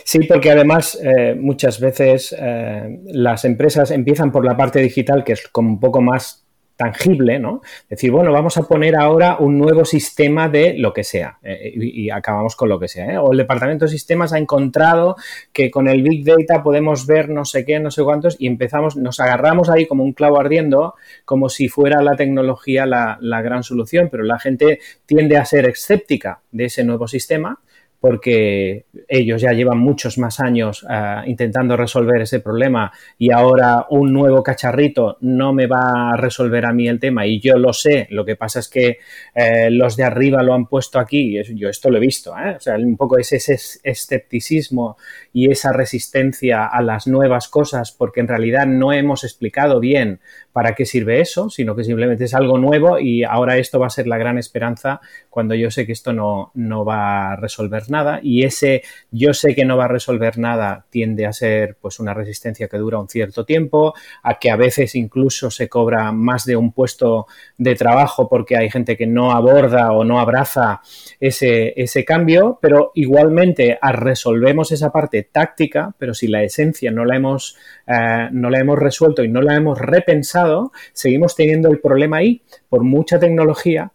Sí, porque además eh, muchas veces eh, las empresas empiezan por la parte digital, que es como un poco más tangible, ¿no? Decir, bueno, vamos a poner ahora un nuevo sistema de lo que sea eh, y, acabamos con lo que sea. O el departamento de sistemas ha encontrado que con el Big Data podemos ver no sé qué, no sé cuántos y empezamos, nos agarramos ahí como un clavo ardiendo, como si fuera la tecnología la, la gran solución, pero la gente tiende a ser escéptica de ese nuevo sistema porque ellos ya llevan muchos más años uh, intentando resolver ese problema y ahora un nuevo cacharrito no me va a resolver a mí el tema y yo lo sé, lo que pasa es que eh, los de arriba lo han puesto aquí, yo esto lo he visto, ¿eh? o sea, un poco ese, ese escepticismo y esa resistencia a las nuevas cosas porque en realidad no hemos explicado bien para qué sirve eso, sino que simplemente es algo nuevo y ahora esto va a ser la gran esperanza cuando yo sé que esto no, no va a resolver nada. Y ese yo sé que no va a resolver nada tiende a ser pues una resistencia que dura un cierto tiempo, a que a veces incluso se cobra más de un puesto de trabajo porque hay gente que no aborda o no abraza ese, ese cambio, pero igualmente resolvemos esa parte táctica, pero si la esencia no la hemos, eh, no la hemos resuelto y no la hemos repensado, seguimos teniendo el problema ahí por mucha tecnología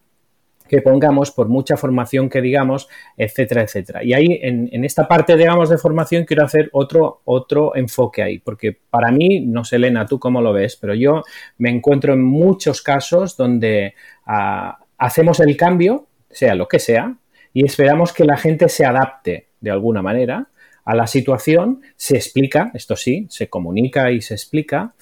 que pongamos, por mucha formación que digamos, etcétera, etcétera. Y ahí, en, esta parte, digamos, de formación, quiero hacer otro, otro enfoque ahí, porque para mí, no sé, Elena, tú cómo lo ves, pero yo me encuentro en muchos casos donde ah, hacemos el cambio, sea lo que sea, y esperamos que la gente se adapte de alguna manera a la situación, se explica, esto sí, se comunica y se explica,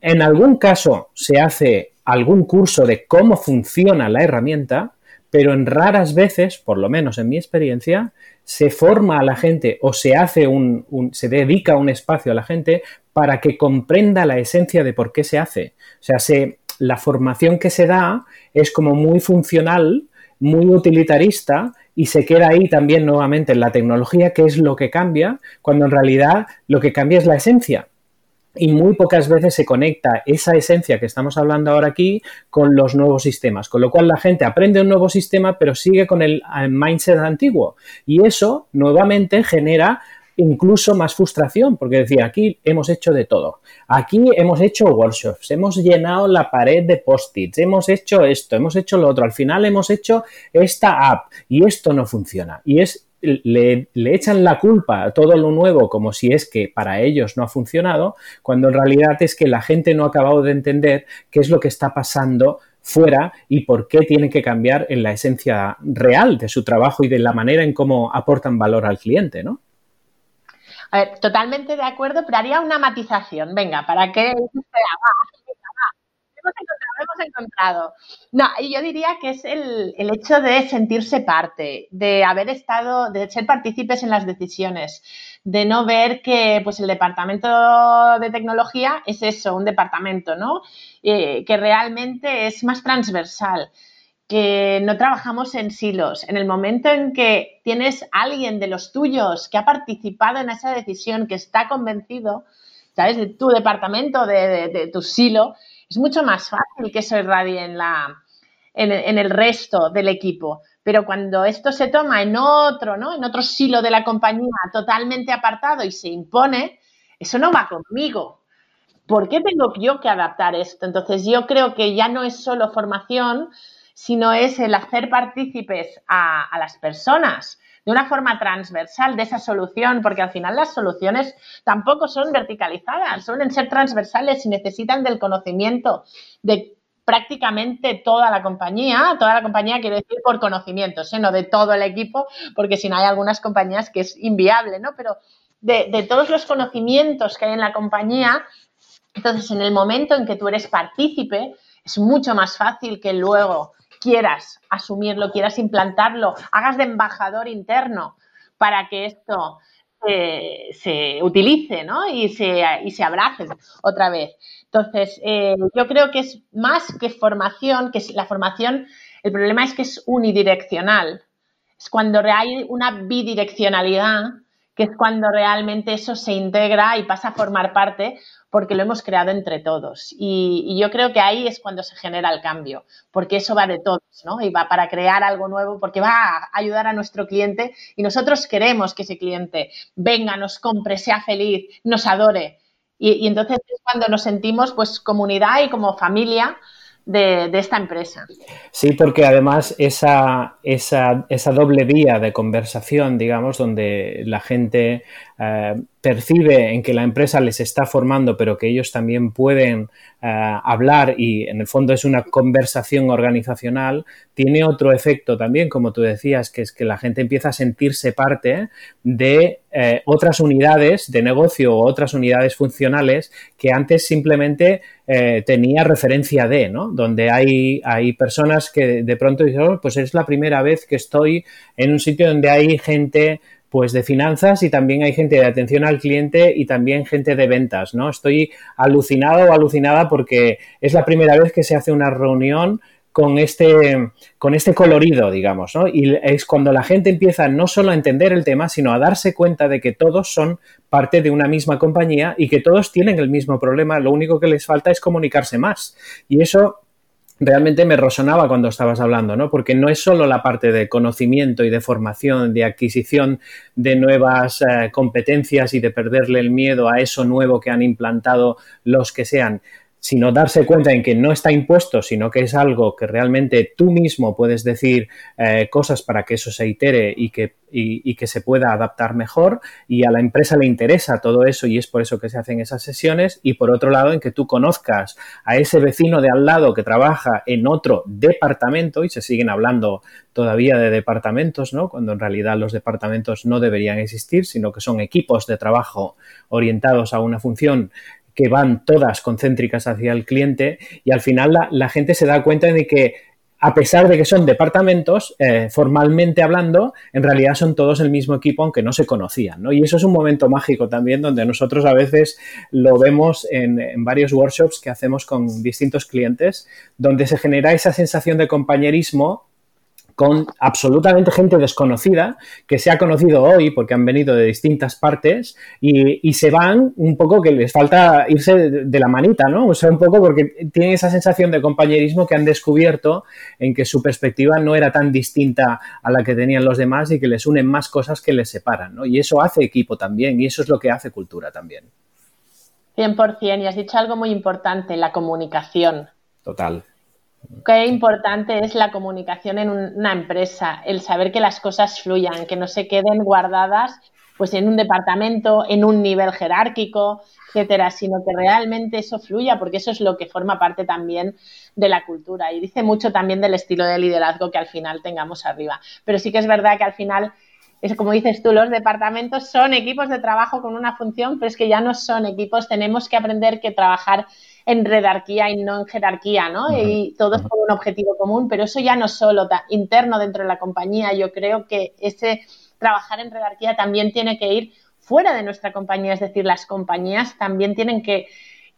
en algún caso se hace algún curso de cómo funciona la herramienta, pero en raras veces, por lo menos en mi experiencia, se forma a la gente o se hace un, se dedica un espacio a la gente para que comprenda la esencia de por qué se hace. O sea, se, la formación que se da es como muy funcional, muy utilitarista y se queda ahí también nuevamente en la tecnología, que es lo que cambia, cuando en realidad lo que cambia es la esencia. Y muy pocas veces se conecta esa esencia que estamos hablando ahora aquí con los nuevos sistemas, con lo cual la gente aprende un nuevo sistema pero sigue con el eh, mindset antiguo. Y eso nuevamente genera incluso más frustración, porque decía, aquí hemos hecho de todo. Aquí hemos hecho workshops, hemos llenado la pared de post-its, hemos hecho esto, hemos hecho lo otro, al final hemos hecho esta app y esto no funciona. Y es le, echan la culpa a todo lo nuevo como si es que para ellos no ha funcionado, cuando en realidad es que la gente no ha acabado de entender qué es lo que está pasando fuera y por qué tienen que cambiar en la esencia real de su trabajo y de la manera en cómo aportan valor al cliente, ¿no? A ver, totalmente de acuerdo, pero haría una matización. Venga, para que hemos encontrado. No, y yo diría que es el, hecho de sentirse parte, de haber estado, de ser partícipes en las decisiones, de no ver que pues el departamento de tecnología es eso, un departamento, ¿no? Eh, que realmente es más transversal que no trabajamos en silos. En el momento en que tienes alguien de los tuyos que ha participado en esa decisión, que está convencido, ¿sabes? De tu departamento, de tu silo, es mucho más fácil que eso irradie en, la, en, el resto del equipo. Pero cuando esto se toma en otro, ¿no? En otro silo de la compañía totalmente apartado y se impone, eso no va conmigo. ¿Por qué tengo yo que adaptar esto? Entonces yo creo que ya no es solo formación, sino es el hacer partícipes a, las personas de una forma transversal de esa solución, porque al final las soluciones tampoco son verticalizadas, suelen ser transversales y necesitan del conocimiento de prácticamente toda la compañía, toda la compañía quiero decir por conocimientos, ¿eh? no de todo el equipo, porque si no hay algunas compañías que es inviable, ¿no? Pero de todos los conocimientos que hay en la compañía, entonces en el momento en que tú eres partícipe, es mucho más fácil que luego quieras asumirlo, quieras implantarlo, hagas de embajador interno para que esto eh, se utilice ¿no? y, se, y se abrace otra vez. Entonces, eh, yo creo que es más que formación, que la formación, el problema es que es unidireccional. Es cuando hay una bidireccionalidad, que es cuando realmente eso se integra y pasa a formar parte, porque lo hemos creado entre todos. Y, yo creo que ahí es cuando se genera el cambio, porque eso va de todos, ¿no? Y va para crear algo nuevo, porque va a ayudar a nuestro cliente y nosotros queremos que ese cliente venga, nos compre, sea feliz, nos adore. Y, entonces es cuando nos sentimos pues comunidad y como familia de, esta empresa. Sí, porque además esa, esa, esa, doble vía de conversación, digamos, donde la gente eh, percibe en que la empresa les está formando, pero que ellos también pueden eh, hablar y en el fondo es una conversación organizacional, tiene otro efecto también, como tú decías, que es que la gente empieza a sentirse parte de eh, otras unidades de negocio o otras unidades funcionales que antes simplemente tenía referencia de, ¿no? Donde hay, hay personas que de pronto dicen, oh, pues es la primera vez que estoy en un sitio donde hay gente pues de finanzas y también hay gente de atención al cliente y también gente de ventas, ¿no? Estoy alucinado o alucinada porque es la primera vez que se hace una reunión con este, con este colorido, digamos, ¿no? Y es cuando la gente empieza no solo a entender el tema, sino a darse cuenta de que todos son parte de una misma compañía y que todos tienen el mismo problema, lo único que les falta es comunicarse más. Y eso realmente me resonaba cuando estabas hablando, ¿no? Porque no es solo la parte de conocimiento y de formación, de adquisición de nuevas eh, competencias y de perderle el miedo a eso nuevo que han implantado los que sean, sino darse cuenta en que no está impuesto, sino que es algo que realmente tú mismo puedes decir eh, cosas para que eso se itere y que, y, que se pueda adaptar mejor y a la empresa le interesa todo eso y es por eso que se hacen esas sesiones y por otro lado en que tú conozcas a ese vecino de al lado que trabaja en otro departamento y se siguen hablando todavía de departamentos, ¿no? Cuando en realidad los departamentos no deberían existir, sino que son equipos de trabajo orientados a una función que van todas concéntricas hacia el cliente y al final la, gente se da cuenta de que a pesar de que son departamentos, eh, formalmente hablando, en realidad son todos el mismo equipo, aunque no se conocían. ¿no? Y eso es un momento mágico también, donde nosotros a veces lo vemos en, en, varios workshops que hacemos con distintos clientes, donde se genera esa sensación de compañerismo con absolutamente gente desconocida que se ha conocido hoy porque han venido de distintas partes y, se van un poco que les falta irse de, la manita, ¿no? O sea, un poco porque tienen esa sensación de compañerismo que han descubierto en que su perspectiva no era tan distinta a la que tenían los demás y que les unen más cosas que les separan, ¿no? Y eso hace equipo también y eso es lo que hace cultura también. 100%, y has dicho algo muy importante, la comunicación. Total. Qué importante es la comunicación en una empresa, el saber que las cosas fluyan, que no se queden guardadas pues en un departamento, en un nivel jerárquico, etcétera, sino que realmente eso fluya, porque eso es lo que forma parte también de la cultura. Y dice mucho también del estilo de liderazgo que al final tengamos arriba. Pero sí que es verdad que al final, como dices tú, los departamentos son equipos de trabajo con una función, pero es que ya no son equipos, tenemos que aprender que trabajar en redarquía y no en jerarquía, ¿no? Y todos con un objetivo común, pero eso ya no solo interno dentro de la compañía, yo creo que ese trabajar en redarquía también tiene que ir fuera de nuestra compañía, es decir, las compañías también tienen que,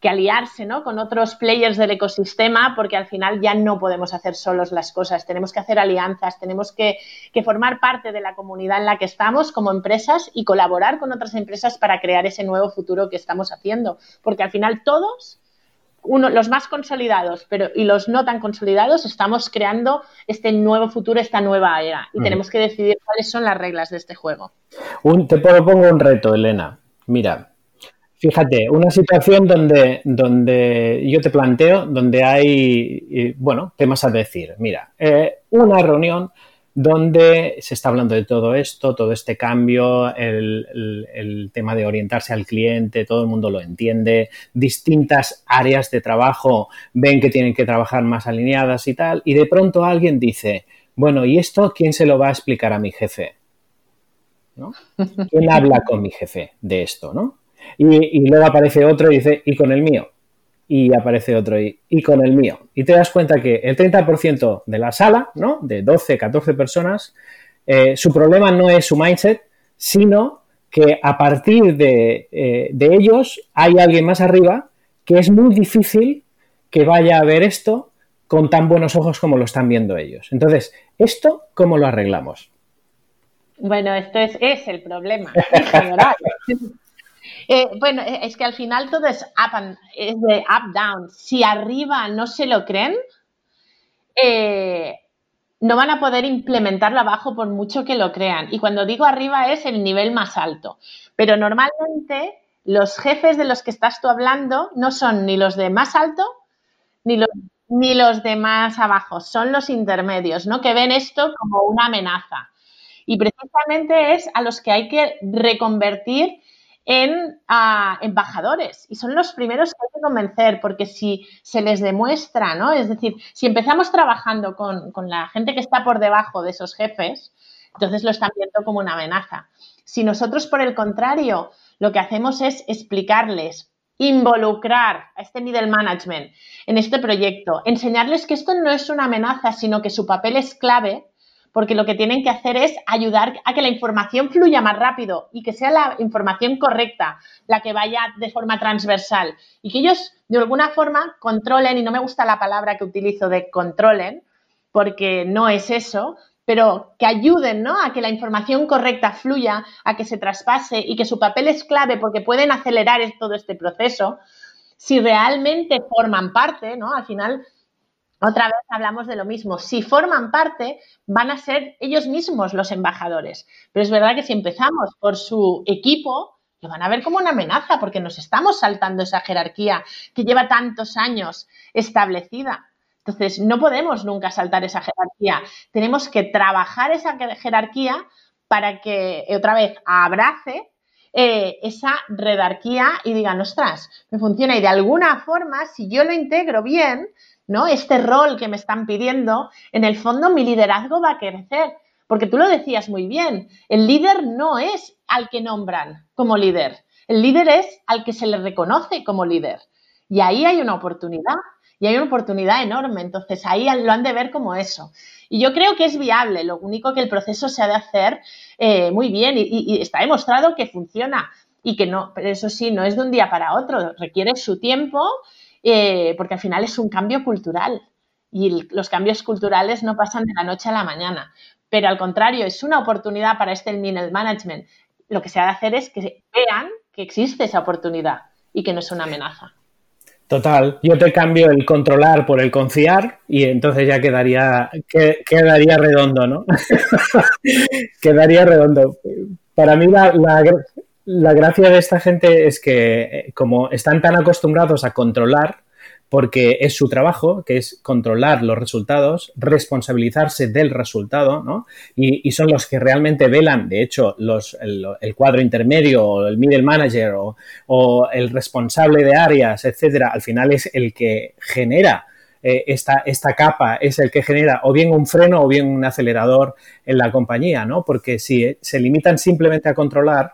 aliarse ¿no? con otros players del ecosistema porque al final ya no podemos hacer solos las cosas, tenemos que hacer alianzas, tenemos que, que, formar parte de la comunidad en la que estamos como empresas y colaborar con otras empresas para crear ese nuevo futuro que estamos haciendo, porque al final todos uno, los más consolidados pero, y los no tan consolidados, estamos creando este nuevo futuro, esta nueva era. Y tenemos que decidir cuáles son las reglas de este juego. Un, te propongo un reto, Elena. Mira, fíjate, una situación donde, donde yo te planteo, donde hay, bueno, temas a decir. Mira, eh, una reunión donde se está hablando de todo esto, todo este cambio, el, tema de orientarse al cliente, todo el mundo lo entiende, distintas áreas de trabajo ven que tienen que trabajar más alineadas y tal, y de pronto alguien dice, bueno, ¿y esto quién se lo va a explicar a mi jefe? ¿Quién habla con mi jefe de esto? ¿no? Y, y luego aparece otro y dice, ¿y con el mío? Y aparece otro y, con el mío. Y te das cuenta que el 30% de la sala, ¿no? De 12, 14 personas, eh, su problema no es su mindset, sino que a partir de, eh, de, ellos hay alguien más arriba que es muy difícil que vaya a ver esto con tan buenos ojos como lo están viendo ellos. Entonces, ¿esto cómo lo arreglamos? Bueno, esto es, es el problema. [LAUGHS] Eh, bueno, eh, es que al final todo es up es de up down. Si arriba no se lo creen, eh, no van a poder implementarlo abajo por mucho que lo crean. Y cuando digo arriba es el nivel más alto. Pero normalmente los jefes de los que estás tú hablando no son ni los de más alto ni los, ni los de más abajo, son los intermedios, ¿no? Que ven esto como una amenaza. Y precisamente es a los que hay que reconvertir en embajadores y son los primeros que hay que convencer porque si se les demuestra, ¿no? Es decir, si empezamos trabajando con, con la gente que está por debajo de esos jefes, entonces lo están viendo como una amenaza. Si nosotros, por el contrario, lo que hacemos es explicarles, involucrar a este middle management en este proyecto, enseñarles que esto no es una amenaza, sino que su papel es clave, porque lo que tienen que hacer es ayudar a que la información fluya más rápido y que sea la información correcta la que vaya de forma transversal y que ellos de alguna forma controlen, y no me gusta la palabra que utilizo de controlen, porque no es eso, pero que ayuden ¿no? a que la información correcta fluya, a que se traspase y que su papel es clave porque pueden acelerar todo este proceso, si realmente forman parte, ¿no? Al final otra vez hablamos de lo mismo. Si forman parte, van a ser ellos mismos los embajadores. Pero es verdad que si empezamos por su equipo, lo van a ver como una amenaza porque nos estamos saltando esa jerarquía que lleva tantos años establecida. Entonces, no podemos nunca saltar esa jerarquía. Tenemos que trabajar esa jerarquía para que, otra vez, abrace eh, esa redarquía y digan, ostras, me funciona. Y de alguna forma, si yo lo integro bien, ¿no? Este rol que me están pidiendo, en el fondo mi liderazgo va a crecer. Porque tú lo decías muy bien, el líder no es al que nombran como líder, el líder es al que se le reconoce como líder. Y ahí hay una oportunidad. y hay una oportunidad enorme. Entonces ahí lo han de ver como eso. Y yo creo que es viable, lo único que el proceso se ha de hacer eh, muy bien y, está demostrado que funciona y que no, pero eso sí, no es de un día para otro, requiere su tiempo eh, porque al final es un cambio cultural y los cambios culturales no pasan de la noche a la mañana, pero al contrario, es una oportunidad para este middle management. Lo que se ha de hacer es que vean que existe esa oportunidad y que no es una amenaza. Total, yo te cambio el controlar por el confiar y entonces ya quedaría, quedaría redondo, ¿no? [LAUGHS] quedaría redondo. Para mí la, la gracia de esta gente es que eh, como están tan acostumbrados a controlar, porque es su trabajo, que es controlar los resultados, responsabilizarse del resultado, ¿no? Y, son los que realmente velan, de hecho, los, el, cuadro intermedio, o el middle manager, o, el responsable de áreas, etcétera, al final es el que genera eh, esta, esta, capa, es el que genera o bien un freno o bien un acelerador en la compañía, ¿no? Porque si se limitan simplemente a controlar,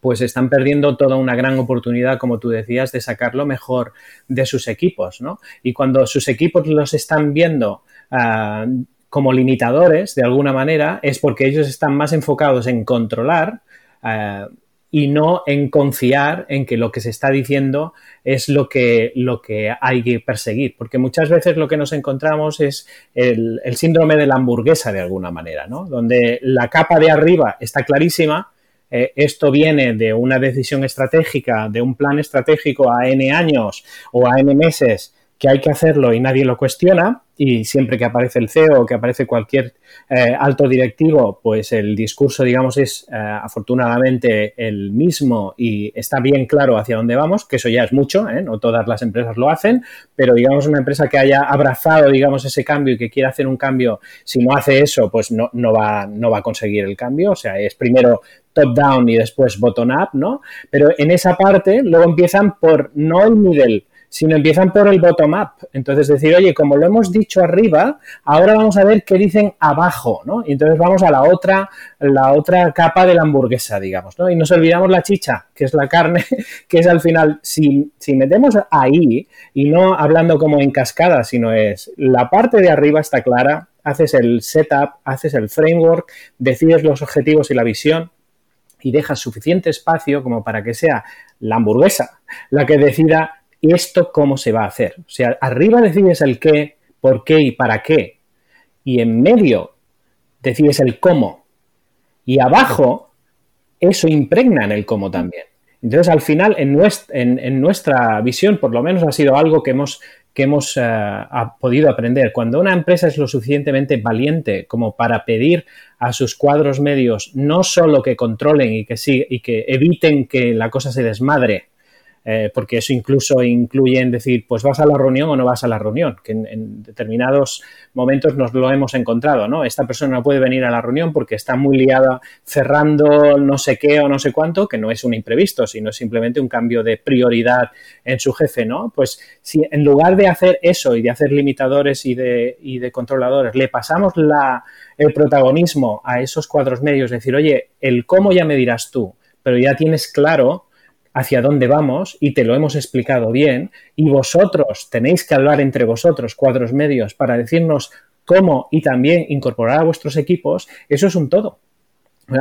pues están perdiendo toda una gran oportunidad, como tú decías, de sacar lo mejor de sus equipos, ¿no? Y cuando sus equipos los están viendo ah, como limitadores, de alguna manera, es porque ellos están más enfocados en controlar ah, y no en confiar en que lo que se está diciendo es lo que, lo que hay que perseguir. Porque muchas veces lo que nos encontramos es el, el síndrome de la hamburguesa, de alguna manera, ¿no? Donde la capa de arriba está clarísima, eh, esto viene de una decisión estratégica, de un plan estratégico a N años o a N meses que hay que hacerlo y nadie lo cuestiona y siempre que aparece el CEO o que aparece cualquier eh, alto directivo, pues el discurso, digamos, es eh, afortunadamente el mismo y está bien claro hacia dónde vamos, que eso ya es mucho, ¿eh? no todas las empresas lo hacen, pero digamos una empresa que haya abrazado, digamos, ese cambio y que quiera hacer un cambio, si no hace eso, pues no, no, va, no va a conseguir el cambio, o sea, es primero top-down y después bottom-up, ¿no? Pero en esa parte luego empiezan por no el middle, sino empiezan por el bottom-up. Entonces decir, oye, como lo hemos dicho arriba, ahora vamos a ver qué dicen abajo, ¿no? Y entonces vamos a la otra, la otra capa de la hamburguesa, digamos, ¿no? Y nos olvidamos la chicha, que es la carne, [LAUGHS] que es al final, si, si metemos ahí, y no hablando como en cascada, sino es la parte de arriba está clara, haces el setup, haces el framework, decides los objetivos y la visión, y dejas suficiente espacio como para que sea la hamburguesa la que decida esto cómo se va a hacer. O sea, arriba decides el qué, por qué y para qué. Y en medio decides el cómo. Y abajo eso impregna en el cómo también. Entonces, al final, en nuestra, en, nuestra visión, por lo menos ha sido algo que hemos, que hemos eh, podido aprender. Cuando una empresa es lo suficientemente valiente como para pedir a sus cuadros medios no solo que controlen y que, sí, y que eviten que la cosa se desmadre, eh, porque eso incluso incluye en decir, pues vas a la reunión o no vas a la reunión, que en, determinados momentos nos lo hemos encontrado, ¿no? Esta persona no puede venir a la reunión porque está muy liada cerrando no sé qué o no sé cuánto, que no es un imprevisto, sino simplemente un cambio de prioridad en su jefe, ¿no? Pues si en lugar de hacer eso y de hacer limitadores y de, y de controladores, le pasamos la, el protagonismo a esos cuadros medios, decir, oye, el cómo ya me dirás tú, pero ya tienes claro hacia dónde vamos y te lo hemos explicado bien y vosotros tenéis que hablar entre vosotros, cuadros medios, para decirnos cómo y también incorporar a vuestros equipos, eso es un todo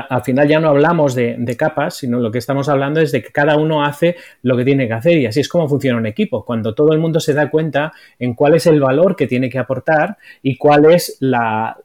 al final ya no hablamos de, capas, sino lo que estamos hablando es de que cada uno hace lo que tiene que hacer y así es como funciona un equipo. Cuando todo el mundo se da cuenta en cuál es el valor que tiene que aportar y cuál es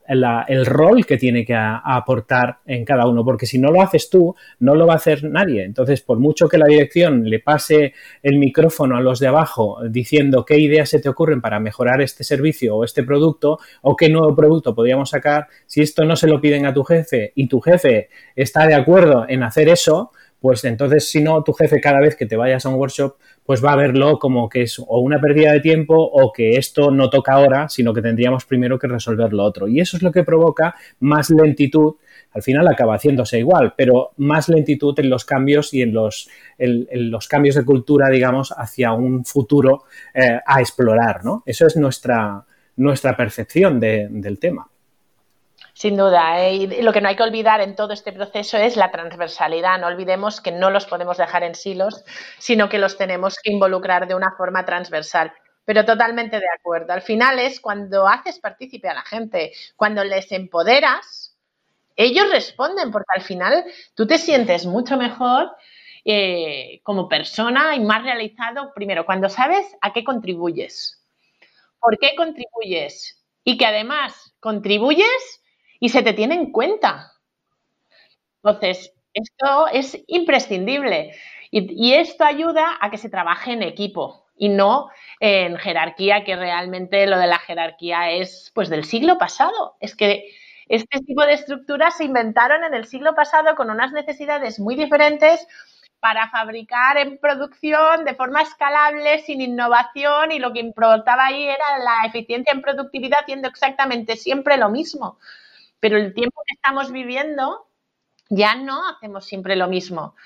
el rol que tiene que aportar en cada uno, porque si no lo haces tú, no lo va a hacer nadie. Entonces, por mucho que la dirección le pase el micrófono a los de abajo diciendo qué ideas se te ocurren para mejorar este servicio o este producto o qué nuevo producto podríamos sacar, si esto no se lo piden a tu jefe y tu jefe está de acuerdo en hacer eso, pues entonces si no, tu jefe cada vez que te vayas a un workshop, pues va a verlo como que es o una pérdida de tiempo o que esto no toca ahora, sino que tendríamos primero que resolver lo otro. Y eso es lo que provoca más lentitud. Al final acaba haciéndose igual, pero más lentitud en los cambios y en los, los cambios de cultura, digamos, hacia un futuro eh, a explorar, ¿no? Eso es nuestra, nuestra percepción del tema. Sin duda. ¿eh? Y lo que no hay que olvidar en todo este proceso es la transversalidad. No olvidemos que no los podemos dejar en silos, sino que los tenemos que involucrar de una forma transversal. pero totalmente de acuerdo. Al final es cuando haces partícipe a la gente, cuando les empoderas, ellos responden, porque al final tú te sientes mucho mejor eh, como persona y más realizado, primero, cuando sabes a qué contribuyes, por qué contribuyes y que además contribuyes y se te tiene en cuenta. Entonces, esto es imprescindible y, esto ayuda a que se trabaje en equipo y no en jerarquía, que realmente lo de la jerarquía es pues del siglo pasado. Es que este tipo de estructuras se inventaron en el siglo pasado con unas necesidades muy diferentes para fabricar en producción de forma escalable, sin innovación, y lo que importaba ahí era la eficiencia en productividad, haciendo exactamente siempre lo mismo. Pero el tiempo que estamos viviendo ya no hacemos siempre lo mismo.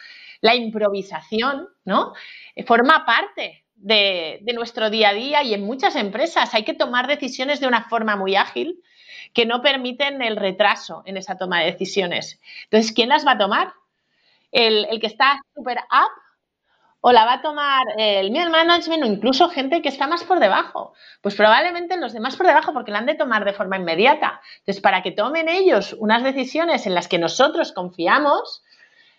La improvisación, ¿no? Forma parte de, nuestro día a día y en muchas empresas hay que tomar decisiones de una forma muy ágil que no permiten el retraso en esa toma de decisiones. Entonces, ¿quién las va a tomar? ¿El, el que está súper up o la va a tomar el middle management o incluso gente que está más por debajo. Pues probablemente los demás por debajo porque la han de tomar de forma inmediata. Entonces, para que tomen ellos unas decisiones en las que nosotros confiamos,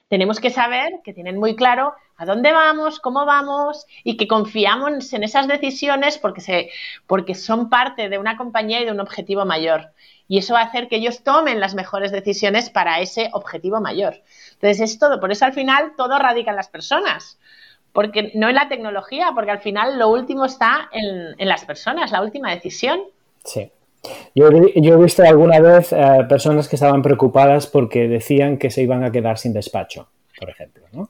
tenemos que saber que tienen muy claro a dónde vamos, cómo vamos y que confiamos en esas decisiones porque, se, porque son parte de una compañía y de un objetivo mayor. Y eso va a hacer que ellos tomen las mejores decisiones para ese objetivo mayor. Entonces, es todo. Por eso al final todo radica en las personas porque no en la tecnología, porque al final lo último está en, las personas, la última decisión. Sí. Yo, he visto alguna vez eh, personas que estaban preocupadas porque decían que se iban a quedar sin despacho, por ejemplo, ¿no?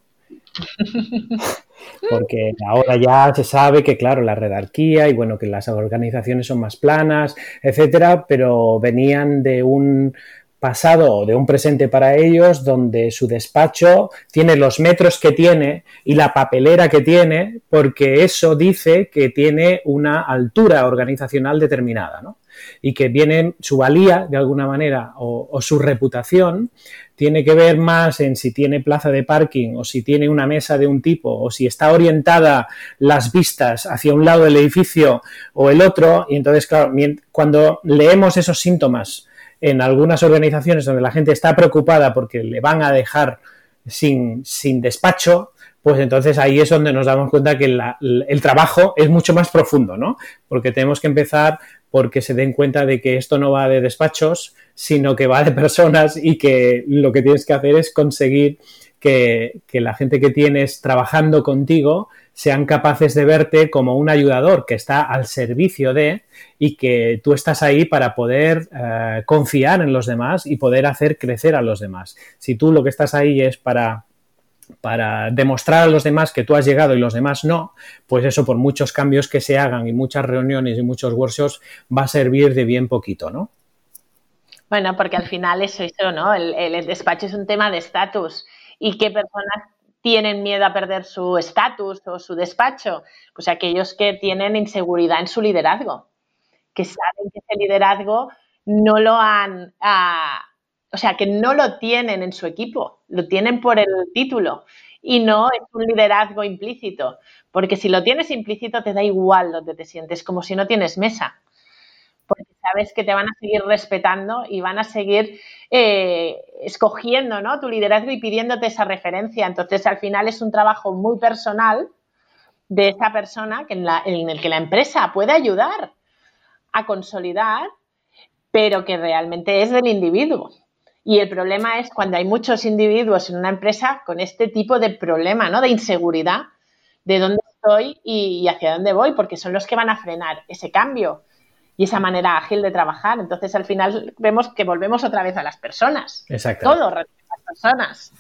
[LAUGHS] Porque ahora ya se sabe que, claro, la redarquía y bueno, que las organizaciones son más planas, etcétera, pero venían de un pasado o de un presente para ellos donde su despacho tiene los metros que tiene y la papelera que tiene porque eso dice que tiene una altura organizacional determinada ¿no? y que viene su valía de alguna manera o, su reputación tiene que ver más en si tiene plaza de parking o si tiene una mesa de un tipo o si está orientada las vistas hacia un lado del edificio o el otro y entonces claro cuando leemos esos síntomas en algunas organizaciones donde la gente está preocupada porque le van a dejar sin, despacho, pues entonces ahí es donde nos damos cuenta que el trabajo es mucho más profundo, ¿no? Porque tenemos que empezar porque se den cuenta de que esto no va de despachos, sino que va de personas y que lo que tienes que hacer es conseguir que, que la gente que tienes trabajando contigo sean capaces de verte como un ayudador que está al servicio de y que tú estás ahí para poder eh, confiar en los demás y poder hacer crecer a los demás. Si tú lo que estás ahí es para para demostrar a los demás que tú has llegado y los demás no, pues eso por muchos cambios que se hagan y muchas reuniones y muchos workshops va a servir de bien poquito, ¿no? Bueno, porque al final es eso, ¿no? El, el despacho es un tema de estatus y qué personas tienen miedo a perder su estatus o su despacho? Pues aquellos que tienen inseguridad en su liderazgo, que saben que ese liderazgo no lo han, ah, o sea, que no lo tienen en su equipo, lo tienen por el título y no es un liderazgo implícito, porque si lo tienes implícito te da igual donde te sientes, como si no tienes mesa porque sabes que te van a seguir respetando y van a seguir eh, escogiendo ¿no? tu liderazgo y pidiéndote esa referencia. Entonces, al final es un trabajo muy personal de esa persona que en, en el que la empresa puede ayudar a consolidar, pero que realmente es del individuo. Y el problema es cuando hay muchos individuos en una empresa con este tipo de problema, ¿no? De inseguridad, de dónde estoy y hacia dónde voy, porque son los que van a frenar ese cambio y esa manera ágil de trabajar. Entonces, al final vemos que volvemos otra vez a las personas. Exacto. Todo a las personas.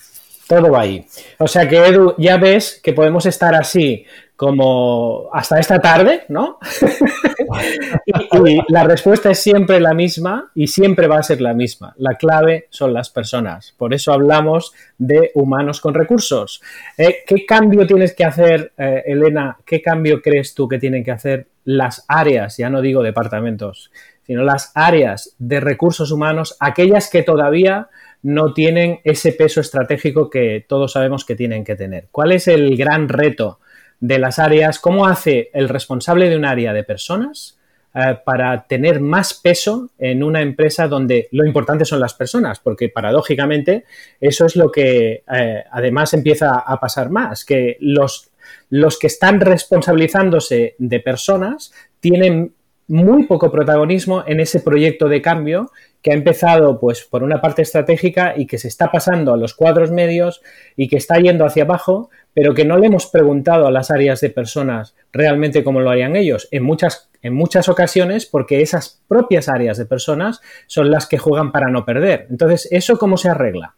Todo va ahí. O sea que, Edu, ya ves que podemos estar así como hasta esta tarde, ¿no? [LAUGHS] y, la respuesta es siempre la misma y siempre va a ser la misma. La clave son las personas. Por eso hablamos de humanos con recursos. Eh, ¿Qué cambio tienes que hacer, eh, Elena? ¿Qué cambio crees tú que tienen que hacer las áreas, ya no digo departamentos, sino las áreas de recursos humanos, aquellas que todavía no tienen ese peso estratégico que todos sabemos que tienen que tener? ¿Cuál es el gran reto de las áreas, cómo hace el responsable de un área de personas eh, para tener más peso en una empresa donde lo importante son las personas, porque paradójicamente eso es lo que eh, además empieza a pasar más, que los, los que están responsabilizándose de personas tienen muy poco protagonismo en ese proyecto de cambio que ha empezado pues por una parte estratégica y que se está pasando a los cuadros medios y que está yendo hacia abajo, pero que no le hemos preguntado a las áreas de personas realmente cómo lo harían ellos. En muchas, en muchas ocasiones porque esas propias áreas de personas son las que juegan para no perder. Entonces, ¿eso cómo se arregla?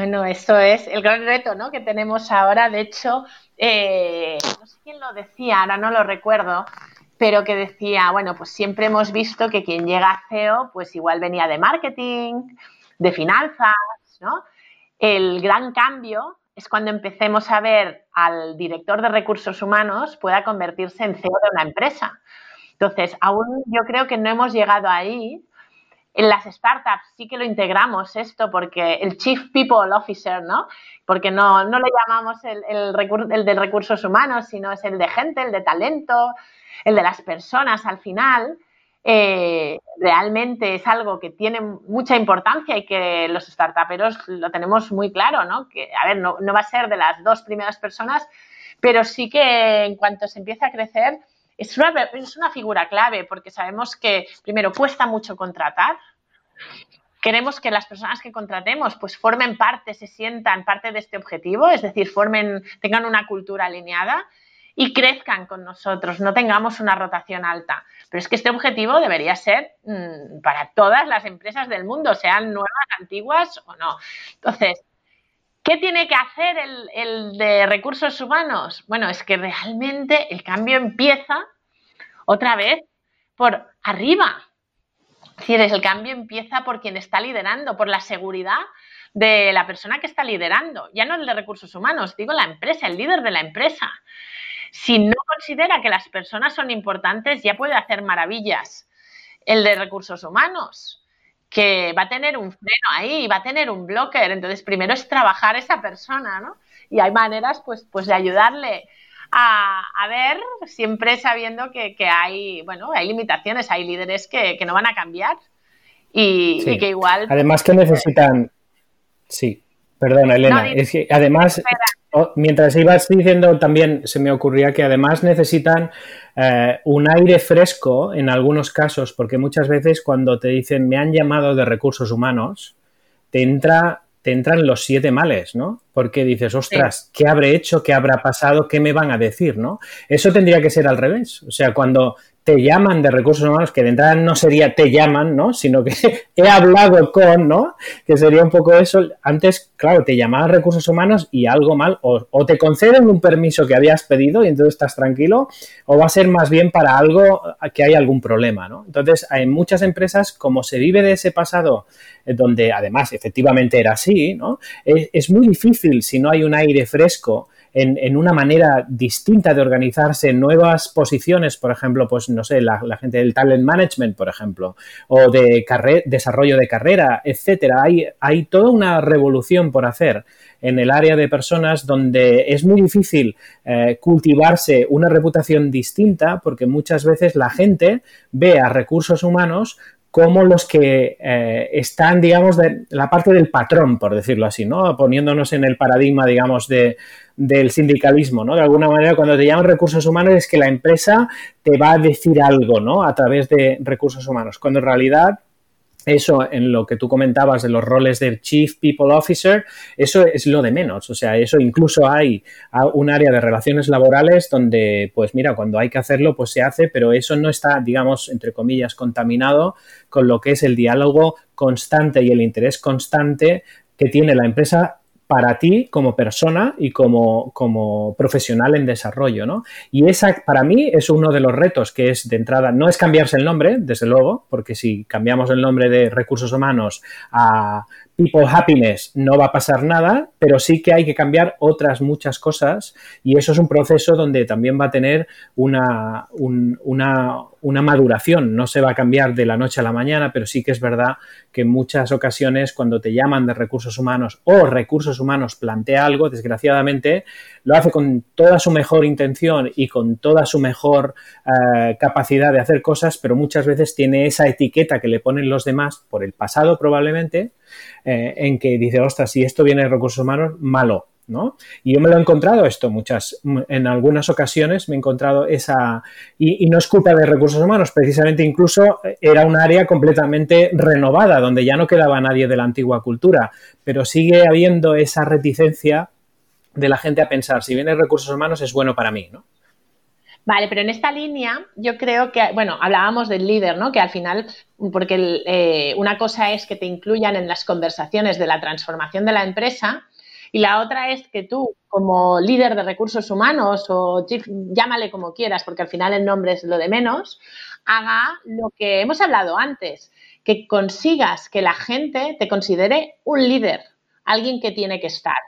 Bueno, eso es el gran reto ¿no? que tenemos ahora. De hecho, eh, no sé quién lo decía, ahora no lo recuerdo, pero que decía, bueno, pues siempre hemos visto que quien llega a CEO, pues igual venía de marketing, de finanzas, ¿no? El gran cambio es cuando empecemos a ver al director de recursos humanos pueda convertirse en CEO de una empresa. Entonces, aún yo creo que no hemos llegado ahí. En las startups sí que lo integramos esto porque el Chief People Officer, ¿no? Porque no, no lo llamamos el, el, el de recursos humanos, sino es el de gente, el de talento, el de las personas al final, eh, realmente es algo que tiene mucha importancia y que los startuperos lo tenemos muy claro, ¿no? Que, a ver, no, va a ser de las dos primeras personas, pero sí que en cuanto se empiece a crecer, es una, es una figura clave porque sabemos que, primero, cuesta mucho contratar. Queremos que las personas que contratemos pues formen parte, se sientan parte de este objetivo, es decir, formen, tengan una cultura alineada y crezcan con nosotros, no tengamos una rotación alta. Pero es que este objetivo debería ser mmm, para todas las empresas del mundo, sean nuevas, antiguas o no. Entonces, ¿qué tiene que hacer el, de recursos humanos? Bueno, es que realmente el cambio empieza otra vez por arriba. Es decir, el cambio empieza por quien está liderando, por la seguridad de la persona que está liderando. Ya no el de recursos humanos, digo la empresa, el líder de la empresa. Si no considera que las personas son importantes, ya puede hacer maravillas. El de recursos humanos, que va a tener un freno ahí, va a tener un blocker. Entonces, primero es trabajar esa persona, ¿no? Y hay maneras, pues, pues de ayudarle a, ver, siempre sabiendo que, hay, bueno, hay limitaciones, hay líderes que, no van a cambiar y, que igual... Además que necesitan... Sí, perdona, Elena. es que además... Oh, mientras ibas diciendo también se me ocurría que además necesitan eh, un aire fresco en algunos casos, porque muchas veces cuando te dicen me han llamado de recursos humanos, te entra te entran los siete males, ¿no? Porque dices, ostras, ¿qué habré hecho? ¿Qué habrá pasado? ¿Qué me van a decir? ¿no? Eso tendría que ser al revés. O sea, cuando te llaman de recursos humanos, que de entrada no sería te llaman, ¿no? Sino que [LAUGHS] he hablado con, ¿no? Que sería un poco eso. Antes, claro, te llamaban recursos humanos y algo mal, o, te conceden un permiso que habías pedido y entonces estás tranquilo, o va a ser más bien para algo que hay algún problema, ¿no? Entonces, en muchas empresas, como se vive de ese pasado, eh, donde además efectivamente era así, ¿no? Es muy difícil si no hay un aire fresco en, una manera distinta de organizarse, nuevas posiciones, por ejemplo, pues no sé, la, gente del talent management, por ejemplo, o de desarrollo de carrera, etcétera. Hay, hay toda una revolución por hacer en el área de personas donde es muy difícil eh, cultivarse una reputación distinta porque muchas veces la gente ve a recursos humanos como los que eh, están, digamos, de la parte del patrón, por decirlo así, ¿no? Poniéndonos en el paradigma, digamos, de, del sindicalismo, ¿no? De alguna manera, cuando te llaman recursos humanos es que la empresa te va a decir algo, ¿no? A través de recursos humanos, cuando en realidad eso en lo que tú comentabas de los roles de Chief People Officer, eso es lo de menos. O sea, eso incluso hay un área de relaciones laborales donde, pues mira, cuando hay que hacerlo, pues se hace, pero eso no está, digamos, entre comillas, contaminado con lo que es el diálogo constante y el interés constante que tiene la empresa para ti como persona y como, como, profesional en desarrollo, ¿no? Y esa, para mí, es uno de los retos que es de entrada, no es cambiarse el nombre, desde luego, porque si cambiamos el nombre de recursos humanos a people happiness no va a pasar nada, pero sí que hay que cambiar otras muchas cosas y eso es un proceso donde también va a tener una, una, una maduración. No se va a cambiar de la noche a la mañana, pero sí que es verdad que en muchas ocasiones cuando te llaman de recursos humanos o recursos humanos plantea algo, desgraciadamente lo hace con toda su mejor intención y con toda su mejor eh, capacidad de hacer cosas, pero muchas veces tiene esa etiqueta que le ponen los demás por el pasado probablemente, eh, en que dice, ostras, si esto viene de recursos humanos, malo. ¿no? Y yo me lo he encontrado esto muchas, en algunas ocasiones me he encontrado esa, y, no es culpa de recursos humanos, precisamente incluso era un área completamente renovada, donde ya no quedaba nadie de la antigua cultura, pero sigue habiendo esa reticencia de la gente a pensar, si viene recursos humanos es bueno para mí, ¿no? Vale, pero en esta línea yo creo que, bueno, hablábamos del líder, ¿no? Que al final, porque eh, una cosa es que te incluyan en las conversaciones de la transformación de la empresa y la otra es que tú, como líder de recursos humanos o llámale como quieras, porque al final el nombre es lo de menos, haga lo que hemos hablado antes, que consigas que la gente te considere un líder, alguien que tiene que estar.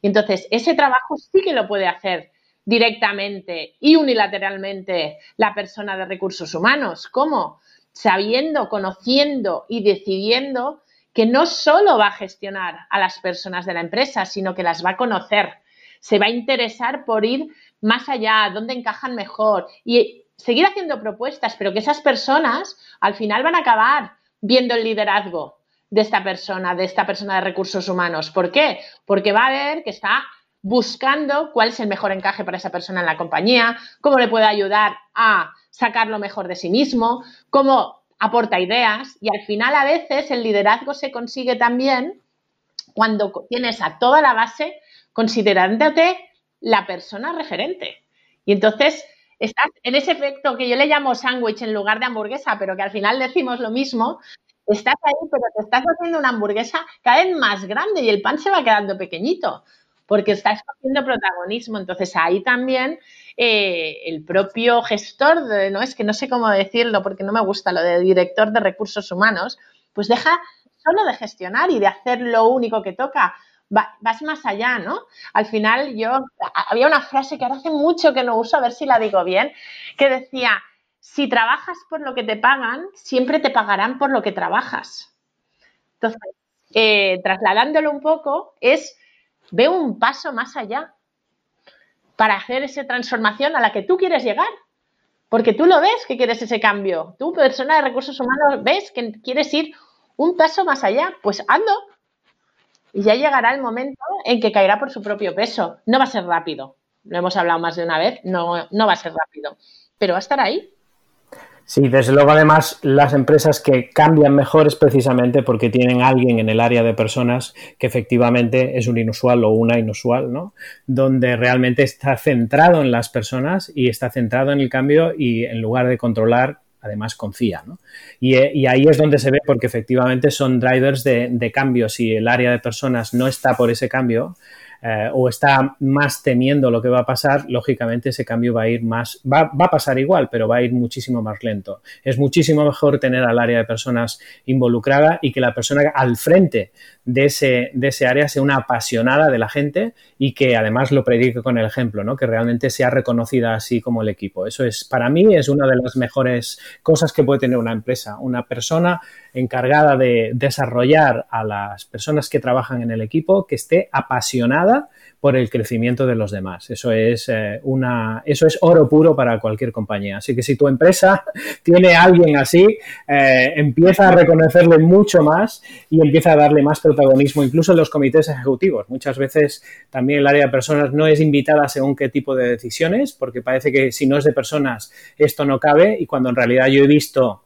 Y entonces, ese trabajo sí que lo puede hacer directamente y unilateralmente la persona de recursos humanos. ¿Cómo? Sabiendo, conociendo y decidiendo que no solo va a gestionar a las personas de la empresa, sino que las va a conocer. Se va a interesar por ir más allá, dónde encajan mejor y seguir haciendo propuestas, pero que esas personas al final van a acabar viendo el liderazgo de esta persona, de esta persona de recursos humanos. ¿Por qué? Porque va a ver que está buscando cuál es el mejor encaje para esa persona en la compañía, cómo le puede ayudar a sacar lo mejor de sí mismo, cómo aporta ideas. Y al final a veces el liderazgo se consigue también cuando tienes a toda la base considerándote la persona referente. Y entonces estás en ese efecto que yo le llamo sándwich en lugar de hamburguesa, pero que al final decimos lo mismo, estás ahí, pero te estás haciendo una hamburguesa cada vez más grande y el pan se va quedando pequeñito, porque estás cogiendo protagonismo. Entonces ahí también eh, el propio gestor, de, no es que no sé cómo decirlo porque no me gusta lo de director de recursos humanos, pues deja solo de gestionar y de hacer lo único que toca. vas más allá, ¿no? Al final yo, había una frase que ahora hace mucho que no uso, a ver si la digo bien, que decía, si trabajas por lo que te pagan, siempre te pagarán por lo que trabajas. Entonces, eh, trasladándolo un poco, es, ve un paso más allá para hacer esa transformación a la que tú quieres llegar. Porque tú lo ves que quieres ese cambio. Tú, persona de recursos humanos, ves que quieres ir un paso más allá. Pues ando. Y ya llegará el momento en que caerá por su propio peso. No va a ser rápido. Lo hemos hablado más de una vez. No, no va a ser rápido. Pero va a estar ahí. Sí, desde luego además las empresas que cambian mejor es precisamente porque tienen alguien en el área de personas que efectivamente es un inusual o una inusual, ¿no? Donde realmente está centrado en las personas y está centrado en el cambio y en lugar de controlar además confía. ¿no? Y, ahí es donde se ve porque efectivamente son drivers de, de cambio. Si el área de personas no está por ese cambio, eh, o está más temiendo lo que va a pasar, lógicamente ese cambio va a ir más, va, a pasar igual, pero va a ir muchísimo más lento. Es muchísimo mejor tener al área de personas involucrada y que la persona al frente de ese, de ese área sea una apasionada de la gente y que además lo predique con el ejemplo, ¿no? que realmente sea reconocida así como el equipo. Eso es, para mí, es una de las mejores cosas que puede tener una empresa. Una persona encargada de desarrollar a las personas que trabajan en el equipo, que esté apasionada por el crecimiento de los demás. Eso es, eh, una, eso es oro puro para cualquier compañía. Así que si tu empresa [LAUGHS] tiene a alguien así, eh, empieza a reconocerle mucho más y empieza a darle más protagonismo, incluso en los comités ejecutivos. Muchas veces también el área de personas no es invitada según qué tipo de decisiones, porque parece que si no es de personas esto no cabe y cuando en realidad yo he visto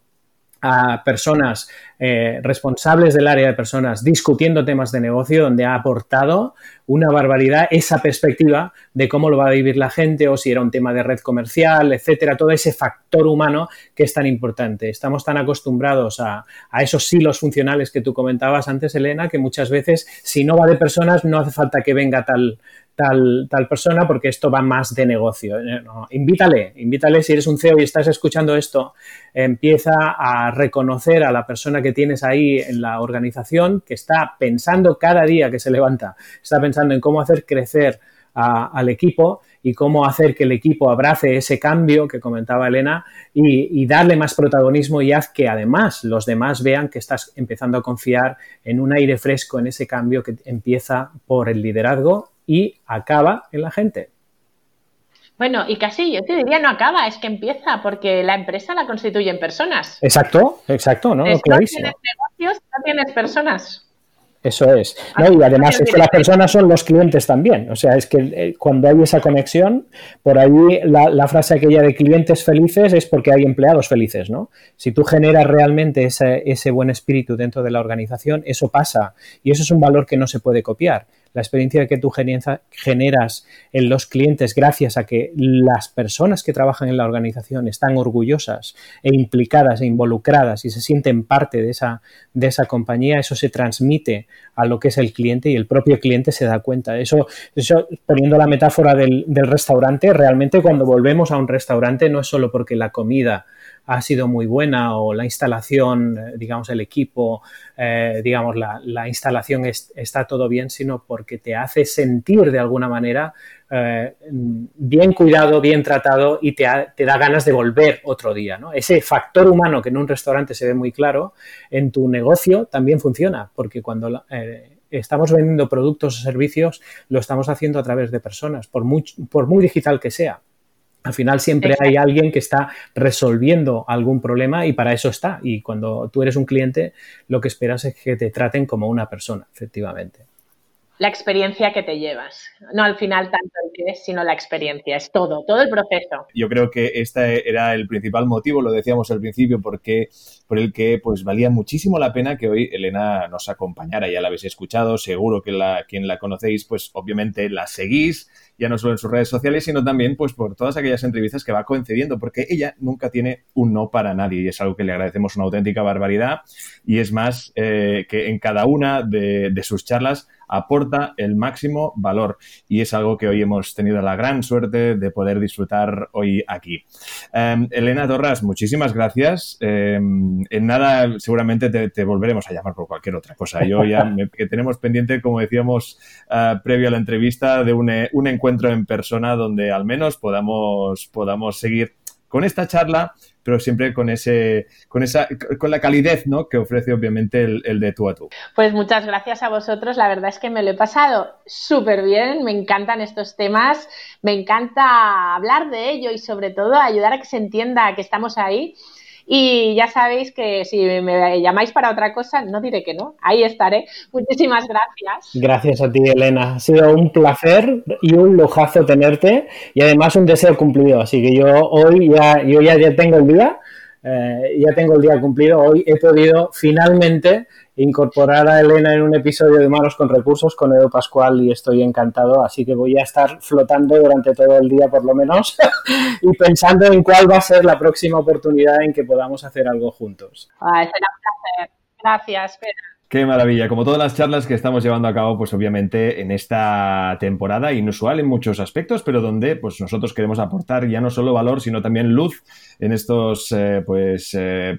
a personas eh, responsables del área de personas discutiendo temas de negocio donde ha aportado una barbaridad esa perspectiva de cómo lo va a vivir la gente o si era un tema de red comercial, etcétera, todo ese factor humano que es tan importante. Estamos tan acostumbrados a, a esos silos funcionales que tú comentabas antes, Elena, que muchas veces si no va de personas no hace falta que venga tal, tal, persona porque esto va más de negocio. Eh, invítale, invítale si eres un CEO y estás escuchando esto, empieza a reconocer a la persona que tienes ahí en la organización que está pensando cada día que se levanta, está pensando en cómo hacer crecer al equipo y cómo hacer que el equipo abrace ese cambio que comentaba Elena y, darle más protagonismo y haz que además los demás vean que estás empezando a confiar en un aire fresco en ese cambio que empieza por el liderazgo y acaba en la gente. Bueno, y casi yo te diría no acaba, es que empieza, porque la empresa la constituyen personas. Exacto, exacto, ¿no? no tienes negocios, no tienes personas. Eso es. ¿no? Y además es que las personas son los clientes también. O sea, es que eh, cuando hay esa conexión, por ahí la, frase aquella de clientes felices es porque hay empleados felices, ¿no? Si tú generas realmente ese, ese buen espíritu dentro de la organización, eso pasa. Y eso es un valor que no se puede copiar la experiencia que tú generas en los clientes gracias a que las personas que trabajan en la organización están orgullosas e implicadas e involucradas y se sienten parte de esa, de esa compañía, eso se transmite a lo que es el cliente y el propio cliente se da cuenta. Eso, eso poniendo la metáfora del, del restaurante, realmente cuando volvemos a un restaurante no es solo porque la comida ha sido muy buena o la instalación, eh, digamos, el equipo, eh, digamos, la, instalación está todo bien, sino porque te hace sentir de alguna manera eh, bien cuidado, bien tratado y te, te, da ganas de volver otro día. ¿no? Ese factor humano que en un restaurante se ve muy claro, en tu negocio también funciona, porque cuando... estamos vendiendo productos o servicios, lo estamos haciendo a través de personas, por por muy digital que sea. Al final siempre hay alguien que está resolviendo algún problema y para eso está. Y cuando tú eres un cliente, lo que esperas es que te traten como una persona, efectivamente la experiencia que te llevas. No al final tanto el que es, sino la experiencia. Es todo, todo el proceso. Yo creo que este era el principal motivo, lo decíamos al principio, porque, por el que pues valía muchísimo la pena que hoy Elena nos acompañara. Ya la habéis escuchado, seguro que la, quien la conocéis, pues obviamente la seguís, ya no solo en sus redes sociales, sino también pues por todas aquellas entrevistas que va concediendo, porque ella nunca tiene un no para nadie y es algo que le agradecemos una auténtica barbaridad y es más eh, que en cada una de sus charlas aporta el máximo valor y es algo que hoy hemos tenido la gran suerte de poder disfrutar hoy aquí. Em, Elena Torras, muchísimas gracias. Em, en nada, seguramente te, volveremos a llamar por cualquier otra cosa. Yo ya [LAUGHS] que tenemos pendiente, como decíamos uh, previo a la entrevista, de un, un encuentro en persona donde al menos podamos, podamos seguir con esta charla pero siempre con ese, con esa, con la calidez ¿no? que ofrece obviamente el, de tú a tú. Pues muchas gracias a vosotros, la verdad es que me lo he pasado súper bien, me encantan estos temas, me encanta hablar de ello y sobre todo ayudar a que se entienda que estamos ahí y ya sabéis que si me llamáis para otra cosa, no diré que no. Ahí estaré. Muchísimas gracias. Gracias a ti, Elena. Ha sido un placer y un lujazo tenerte y además un deseo cumplido. Así que yo hoy ya, yo ya, ya tengo el día. Eh, ya tengo el día cumplido. Hoy he podido finalmente incorporar a Elena en un episodio de Manos con Recursos con Edo Pascual y estoy encantado, así que voy a estar flotando durante todo el día por lo menos [LAUGHS] y pensando en cuál va a ser la próxima oportunidad en que podamos hacer algo juntos. será un placer. Gracias, Qué maravilla. Como todas las charlas que estamos llevando a cabo, pues obviamente en esta temporada inusual en muchos aspectos, pero donde pues nosotros queremos aportar ya no solo valor, sino también luz en estos eh, pues eh,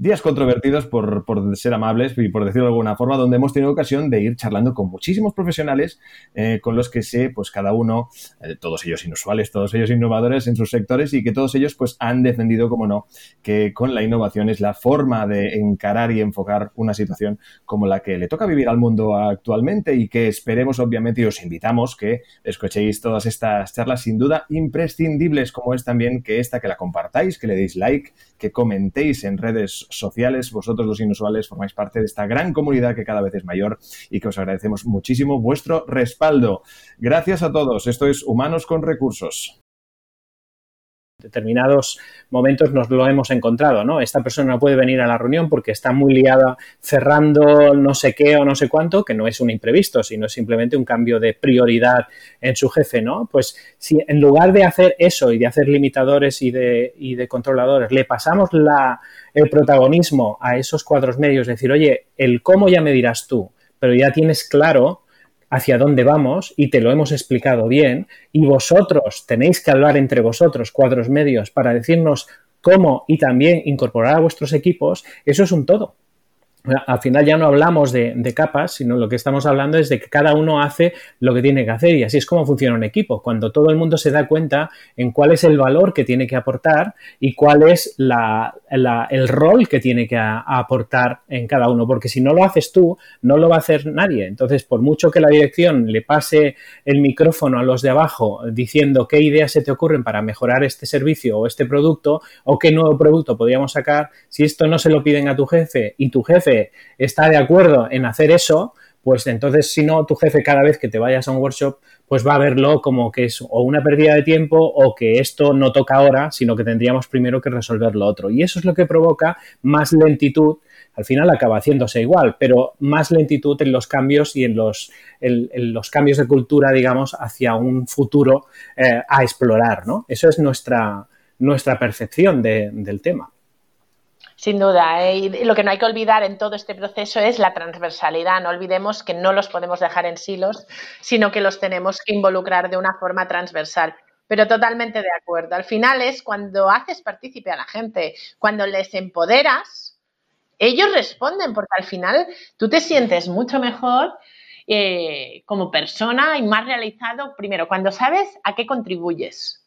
días controvertidos, por, por, ser amables y por decirlo de alguna forma, donde hemos tenido ocasión de ir charlando con muchísimos profesionales eh, con los que sé, pues cada uno, eh, todos ellos inusuales, todos ellos innovadores en sus sectores y que todos ellos pues han defendido, como no, que con la innovación es la forma de encarar y enfocar una situación como la que le toca vivir al mundo actualmente y que esperemos obviamente y os invitamos que escuchéis todas estas charlas sin duda imprescindibles como es también que esta que la compartáis, que le deis like, que comentéis en redes sociales. Vosotros los inusuales formáis parte de esta gran comunidad que cada vez es mayor y que os agradecemos muchísimo vuestro respaldo. Gracias a todos. Esto es Humanos con Recursos determinados momentos nos lo hemos encontrado, ¿no? Esta persona no puede venir a la reunión porque está muy liada cerrando no sé qué o no sé cuánto, que no es un imprevisto, sino simplemente un cambio de prioridad en su jefe, ¿no? Pues si en lugar de hacer eso y de hacer limitadores y de, y de controladores, le pasamos la, el protagonismo a esos cuadros medios, decir, oye, el cómo ya me dirás tú, pero ya tienes claro hacia dónde vamos y te lo hemos explicado bien y vosotros tenéis que hablar entre vosotros, cuadros medios, para decirnos cómo y también incorporar a vuestros equipos, eso es un todo al final ya no hablamos de, capas, sino lo que estamos hablando es de que cada uno hace lo que tiene que hacer y así es como funciona un equipo. Cuando todo el mundo se da cuenta en cuál es el valor que tiene que aportar y cuál es el rol que tiene que aportar en cada uno, porque si no lo haces tú, no lo va a hacer nadie. Entonces, por mucho que la dirección le pase el micrófono a los de abajo diciendo qué ideas se te ocurren para mejorar este servicio o este producto o qué nuevo producto podríamos sacar, si esto no se lo piden a tu jefe y tu jefe está de acuerdo en hacer eso, pues entonces si no, tu jefe cada vez que te vayas a un workshop, pues va a verlo como que es o una pérdida de tiempo o que esto no toca ahora, sino que tendríamos primero que resolver lo otro. Y eso es lo que provoca más lentitud. Al final acaba haciéndose igual, pero más lentitud en los cambios y en los, los cambios de cultura, digamos, hacia un futuro eh, a explorar, ¿no? Eso es nuestra, nuestra percepción del tema. Sin duda, ¿eh? y lo que no hay que olvidar en todo este proceso es la transversalidad. No olvidemos que no los podemos dejar en silos, sino que los tenemos que involucrar de una forma transversal. Pero totalmente de acuerdo. Al final es cuando haces partícipe a la gente, cuando les empoderas, ellos responden, porque al final tú te sientes mucho mejor eh, como persona y más realizado, primero, cuando sabes a qué contribuyes,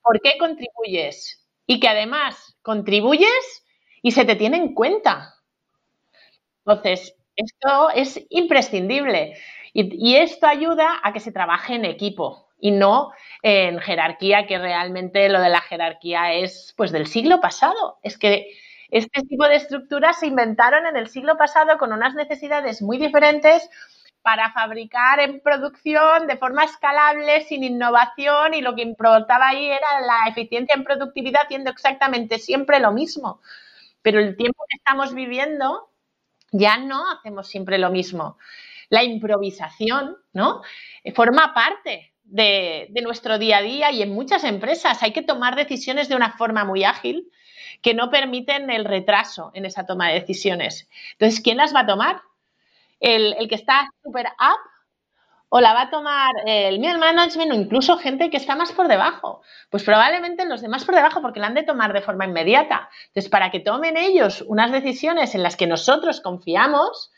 por qué contribuyes y que además contribuyes y se te tiene en cuenta. Entonces, esto es imprescindible y, esto ayuda a que se trabaje en equipo y no en jerarquía, que realmente lo de la jerarquía es pues del siglo pasado. Es que este tipo de estructuras se inventaron en el siglo pasado con unas necesidades muy diferentes para fabricar en producción de forma escalable, sin innovación, y lo que importaba ahí era la eficiencia en productividad haciendo exactamente siempre lo mismo. Pero el tiempo que estamos viviendo ya no hacemos siempre lo mismo. La improvisación, ¿no? Forma parte de, nuestro día a día y en muchas empresas hay que tomar decisiones de una forma muy ágil que no permiten el retraso en esa toma de decisiones. Entonces, ¿quién las va a tomar? El, el que está súper up o la va a tomar el middle management o incluso gente que está más por debajo. Pues probablemente los demás por debajo porque la han de tomar de forma inmediata. Entonces, para que tomen ellos unas decisiones en las que nosotros confiamos,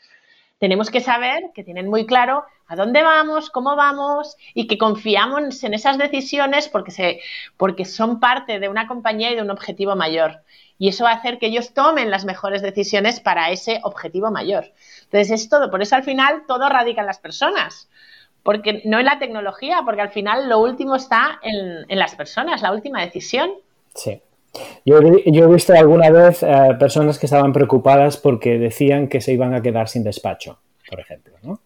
tenemos que saber que tienen muy claro a dónde vamos, cómo vamos y que confiamos en esas decisiones porque, se, porque son parte de una compañía y de un objetivo mayor. Y eso va a hacer que ellos tomen las mejores decisiones para ese objetivo mayor. Entonces, es todo. Por eso al final todo radica en las personas porque no en la tecnología, porque al final lo último está en, las personas, la última decisión. Sí. Yo, he visto alguna vez eh, personas que estaban preocupadas porque decían que se iban a quedar sin despacho, por ejemplo, ¿no?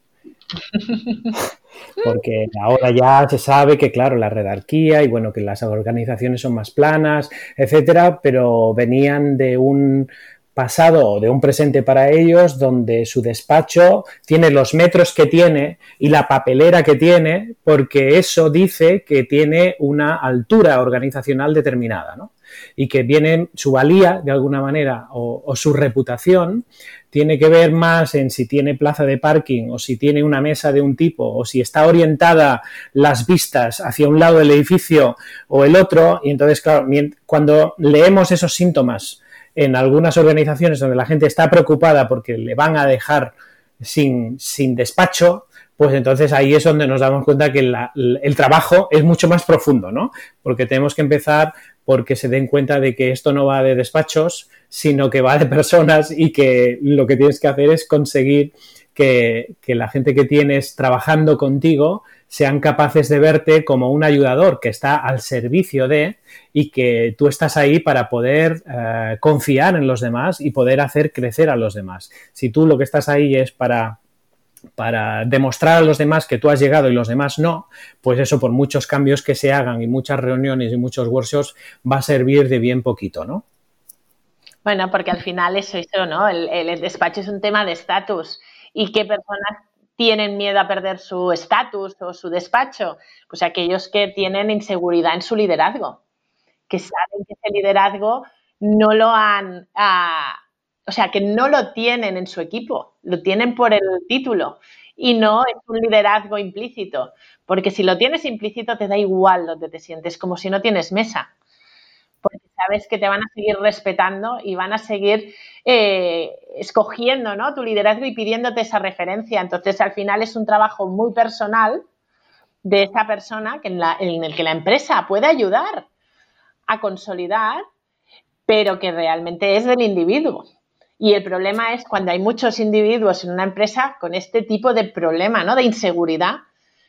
[LAUGHS] Porque ahora ya se sabe que, claro, la redarquía y bueno, que las organizaciones son más planas, etcétera, pero venían de un pasado o de un presente para ellos donde su despacho tiene los metros que tiene y la papelera que tiene porque eso dice que tiene una altura organizacional determinada ¿no? y que viene su valía de alguna manera o, su reputación tiene que ver más en si tiene plaza de parking o si tiene una mesa de un tipo o si está orientada las vistas hacia un lado del edificio o el otro y entonces claro, cuando leemos esos síntomas en algunas organizaciones donde la gente está preocupada porque le van a dejar sin, despacho, pues entonces ahí es donde nos damos cuenta que el trabajo es mucho más profundo, ¿no? Porque tenemos que empezar porque se den cuenta de que esto no va de despachos, sino que va de personas y que lo que tienes que hacer es conseguir que, que la gente que tienes trabajando contigo sean capaces de verte como un ayudador que está al servicio de y que tú estás ahí para poder eh, confiar en los demás y poder hacer crecer a los demás. Si tú lo que estás ahí es para para demostrar a los demás que tú has llegado y los demás no, pues eso por muchos cambios que se hagan y muchas reuniones y muchos workshops va a servir de bien poquito, ¿no? Bueno, porque al final eso, eso ¿no? El, el despacho es un tema de estatus y qué personas tienen miedo a perder su estatus o su despacho? Pues aquellos que tienen inseguridad en su liderazgo, que saben que ese liderazgo no lo han, ah, o sea, que no lo tienen en su equipo, lo tienen por el título y no es un liderazgo implícito, porque si lo tienes implícito te da igual donde te sientes, como si no tienes mesa, sabes que te van a seguir respetando y van a seguir eh, escogiendo ¿no? tu liderazgo y pidiéndote esa referencia. Entonces, al final es un trabajo muy personal de esa persona que en, en el que la empresa puede ayudar a consolidar, pero que realmente es del individuo. Y el problema es cuando hay muchos individuos en una empresa con este tipo de problema, ¿no? De inseguridad,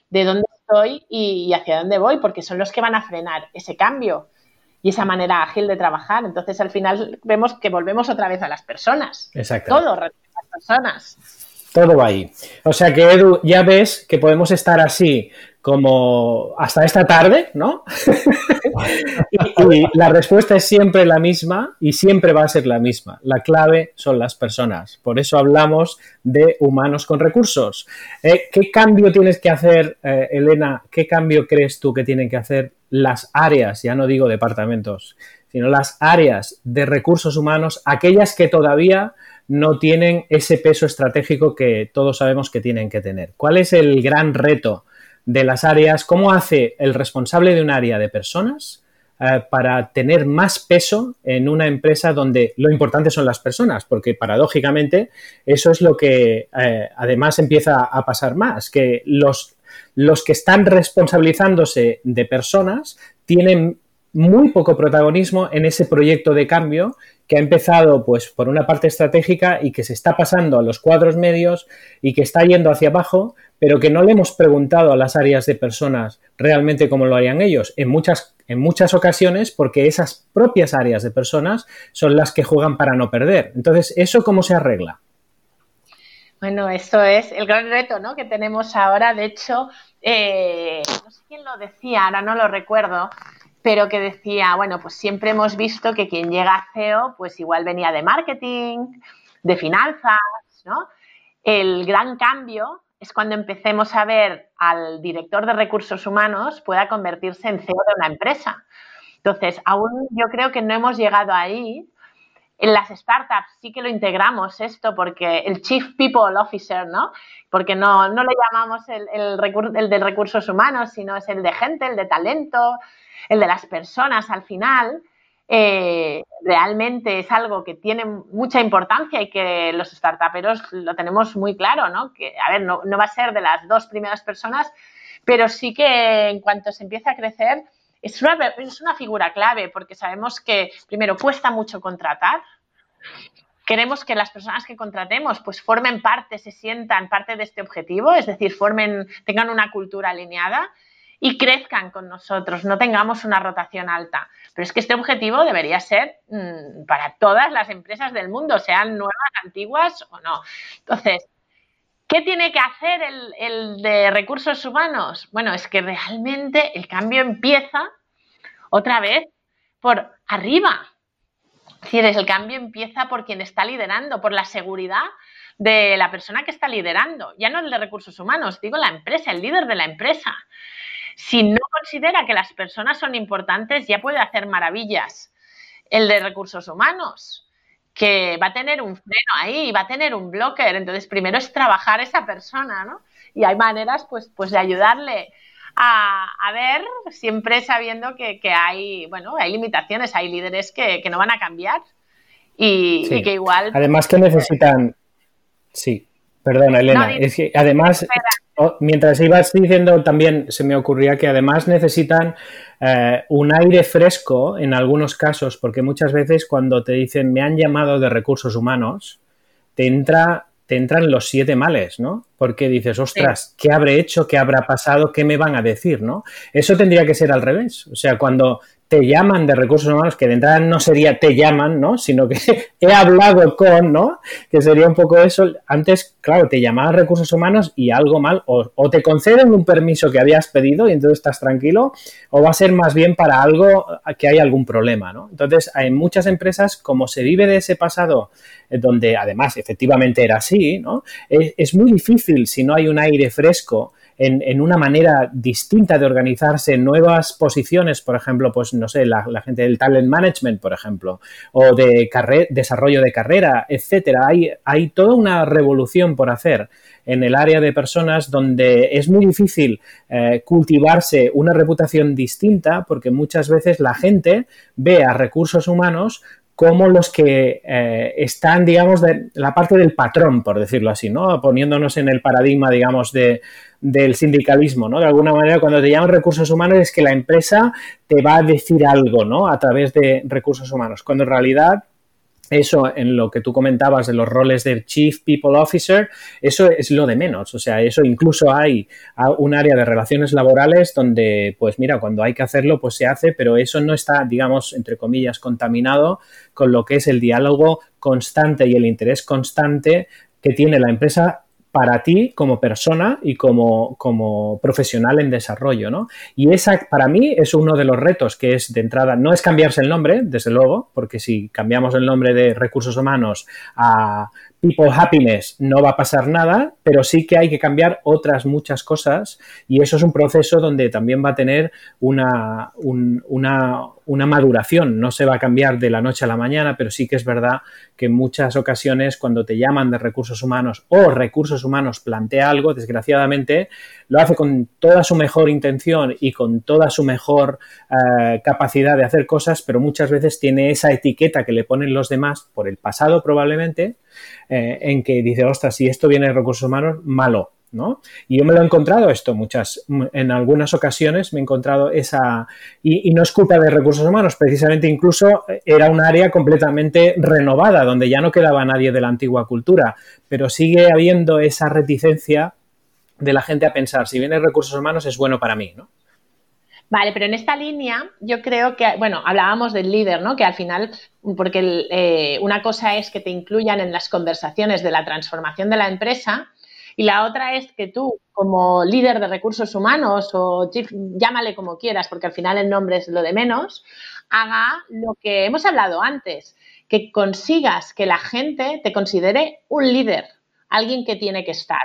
de dónde estoy y, hacia dónde voy, porque son los que van a frenar ese cambio y esa manera ágil de trabajar. Entonces, al final vemos que volvemos otra vez a las personas. Exacto. Todo a las personas. Todo va ahí. O sea que, Edu, ya ves que podemos estar así como hasta esta tarde, ¿no? [LAUGHS] y, la respuesta es siempre la misma y siempre va a ser la misma. La clave son las personas. Por eso hablamos de humanos con recursos. Eh, ¿Qué cambio tienes que hacer, eh, Elena? ¿Qué cambio crees tú que tienen que hacer las áreas, ya no digo departamentos, sino las áreas de recursos humanos, aquellas que todavía no tienen ese peso estratégico que todos sabemos que tienen que tener? ¿Cuál es el gran reto? de las áreas, cómo hace el responsable de un área de personas eh, para tener más peso en una empresa donde lo importante son las personas, porque paradójicamente eso es lo que eh, además empieza a pasar más, que los, los que están responsabilizándose de personas tienen muy poco protagonismo en ese proyecto de cambio que ha empezado pues por una parte estratégica y que se está pasando a los cuadros medios y que está yendo hacia abajo, pero que no le hemos preguntado a las áreas de personas realmente cómo lo harían ellos. En muchas, en muchas ocasiones porque esas propias áreas de personas son las que juegan para no perder. Entonces, ¿eso cómo se arregla? Bueno, eso es el gran reto ¿no? que tenemos ahora. De hecho, eh, no sé quién lo decía, ahora no lo recuerdo, pero que decía, bueno, pues siempre hemos visto que quien llega a CEO, pues igual venía de marketing, de finanzas, ¿no? El gran cambio es cuando empecemos a ver al director de recursos humanos pueda convertirse en CEO de una empresa. Entonces, aún yo creo que no hemos llegado ahí. En las startups sí que lo integramos esto porque el Chief People Officer, ¿no? Porque no, no le llamamos el, el, el de recursos humanos, sino es el de gente, el de talento, el de las personas al final, eh, realmente es algo que tiene mucha importancia y que los startuperos lo tenemos muy claro, ¿no? A ver, no, va a ser de las dos primeras personas, pero sí que en cuanto se empiece a crecer, es una, es una figura clave porque sabemos que, primero, cuesta mucho contratar. Queremos que las personas que contratemos pues formen parte, se sientan parte de este objetivo, es decir, formen, tengan una cultura alineada y crezcan con nosotros, no tengamos una rotación alta. Pero es que este objetivo debería ser mm, para todas las empresas del mundo, sean nuevas, antiguas o no. Entonces, ¿qué tiene que hacer el, el de recursos humanos? Bueno, es que realmente el cambio empieza otra vez por arriba. Es el cambio empieza por quien está liderando, por la seguridad de la persona que está liderando. Ya no el de recursos humanos, digo la empresa, el líder de la empresa. Si no considera que las personas son importantes, ya puede hacer maravillas. El de recursos humanos, que va a tener un freno ahí, va a tener un blocker. Entonces, primero es trabajar esa persona, ¿no? Y hay maneras, pues, pues de ayudarle a, ver, siempre sabiendo que, hay, bueno, hay limitaciones, hay líderes que, no van a cambiar. Y, que igual... Además que necesitan... Sí, perdona, Elena. es que además... Mientras ibas diciendo, también se me ocurría que además necesitan eh, un aire fresco en algunos casos, porque muchas veces cuando te dicen me han llamado de recursos humanos, te entra te entran los siete males, ¿no? Porque dices, ostras, ¿qué habré hecho? ¿Qué habrá pasado? ¿Qué me van a decir? ¿no? Eso tendría que ser al revés. O sea, cuando te llaman de recursos humanos, que de entrada no sería te llaman, ¿no? Sino que [LAUGHS] he hablado con, ¿no? Que sería un poco eso. Antes, claro, te llamaban recursos humanos y algo mal, o, te conceden un permiso que habías pedido y entonces estás tranquilo, o va a ser más bien para algo que hay algún problema, ¿no? Entonces, en muchas empresas, como se vive de ese pasado, eh, donde además efectivamente era así, ¿no? Es, es muy difícil si no hay un aire fresco en, una manera distinta de organizarse, nuevas posiciones, por ejemplo, pues no sé, la, gente del talent management, por ejemplo, o de desarrollo de carrera, etcétera. Hay, hay toda una revolución por hacer en el área de personas donde es muy difícil eh, cultivarse una reputación distinta porque muchas veces la gente ve a recursos humanos como los que eh, están, digamos, de la parte del patrón, por decirlo así, ¿no? Poniéndonos en el paradigma, digamos, de, del sindicalismo, ¿no? De alguna manera, cuando te llaman recursos humanos es que la empresa te va a decir algo, ¿no? A través de recursos humanos, cuando en realidad eso en lo que tú comentabas de los roles del Chief People Officer, eso es lo de menos. O sea, eso incluso hay un área de relaciones laborales donde, pues mira, cuando hay que hacerlo, pues se hace, pero eso no está, digamos, entre comillas, contaminado con lo que es el diálogo constante y el interés constante que tiene la empresa para ti como persona y como, como, profesional en desarrollo, ¿no? Y esa, para mí, es uno de los retos que es de entrada, no es cambiarse el nombre, desde luego, porque si cambiamos el nombre de recursos humanos a People Happiness no va a pasar nada, pero sí que hay que cambiar otras muchas cosas y eso es un proceso donde también va a tener una, una, una, maduración. No se va a cambiar de la noche a la mañana, pero sí que es verdad que en muchas ocasiones cuando te llaman de recursos humanos o recursos humanos plantea algo, desgraciadamente lo hace con toda su mejor intención y con toda su mejor eh, capacidad de hacer cosas, pero muchas veces tiene esa etiqueta que le ponen los demás por el pasado probablemente eh, en que dice, ostras, si esto viene de recursos humanos, malo, ¿no? Y yo me lo he encontrado esto muchas, en algunas ocasiones me he encontrado esa, y, no es culpa de recursos humanos, precisamente incluso era un área completamente renovada, donde ya no quedaba nadie de la antigua cultura, pero sigue habiendo esa reticencia de la gente a pensar, si viene recursos humanos es bueno para mí, ¿no? Vale, pero en esta línea yo creo que, bueno, hablábamos del líder, ¿no? Que al final, porque eh, una cosa es que te incluyan en las conversaciones de la transformación de la empresa y la otra es que tú, como líder de recursos humanos o llámale como quieras, porque al final el nombre es lo de menos, haga lo que hemos hablado antes, que consigas que la gente te considere un líder, alguien que tiene que estar.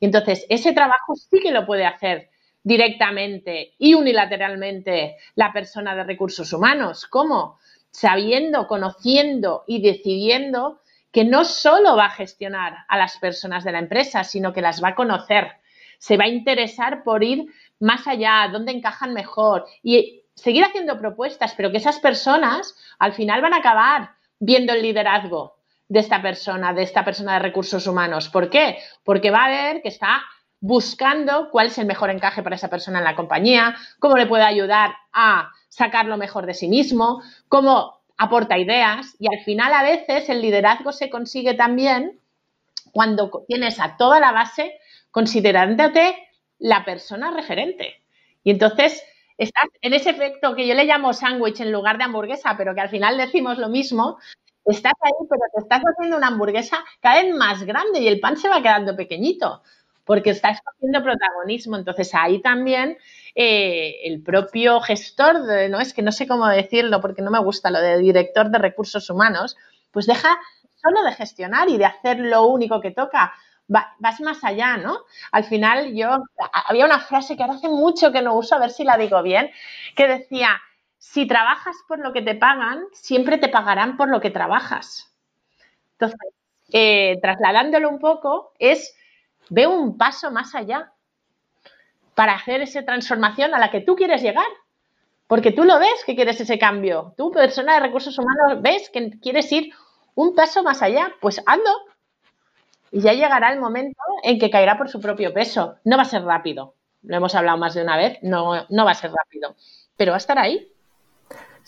Y entonces ese trabajo sí que lo puede hacer directamente y unilateralmente la persona de recursos humanos. ¿Cómo? Sabiendo, conociendo y decidiendo que no solo va a gestionar a las personas de la empresa, sino que las va a conocer. Se va a interesar por ir más allá, dónde encajan mejor y seguir haciendo propuestas, pero que esas personas al final van a acabar viendo el liderazgo de esta persona, de esta persona de recursos humanos. ¿Por qué? Porque va a ver que está buscando cuál es el mejor encaje para esa persona en la compañía, cómo le puede ayudar a sacar lo mejor de sí mismo, cómo aporta ideas. Y al final a veces el liderazgo se consigue también cuando tienes a toda la base considerándote la persona referente. Y entonces estás en ese efecto que yo le llamo sándwich en lugar de hamburguesa, pero que al final decimos lo mismo, estás ahí, pero te estás haciendo una hamburguesa cada vez más grande y el pan se va quedando pequeñito porque está escogiendo protagonismo. Entonces ahí también eh, el propio gestor, de, no es que no sé cómo decirlo porque no me gusta lo de director de recursos humanos, pues deja solo de gestionar y de hacer lo único que toca. vas más allá, ¿no? Al final yo, había una frase que ahora hace mucho que no uso, a ver si la digo bien, que decía, si trabajas por lo que te pagan, siempre te pagarán por lo que trabajas. Entonces, eh, trasladándolo un poco, es Ve un paso más allá para hacer esa transformación a la que tú quieres llegar. Porque tú lo ves que quieres ese cambio. Tú, persona de recursos humanos, ves que quieres ir un paso más allá. Pues ando. Y ya llegará el momento en que caerá por su propio peso. No va a ser rápido. Lo hemos hablado más de una vez. No, no va a ser rápido. Pero va a estar ahí.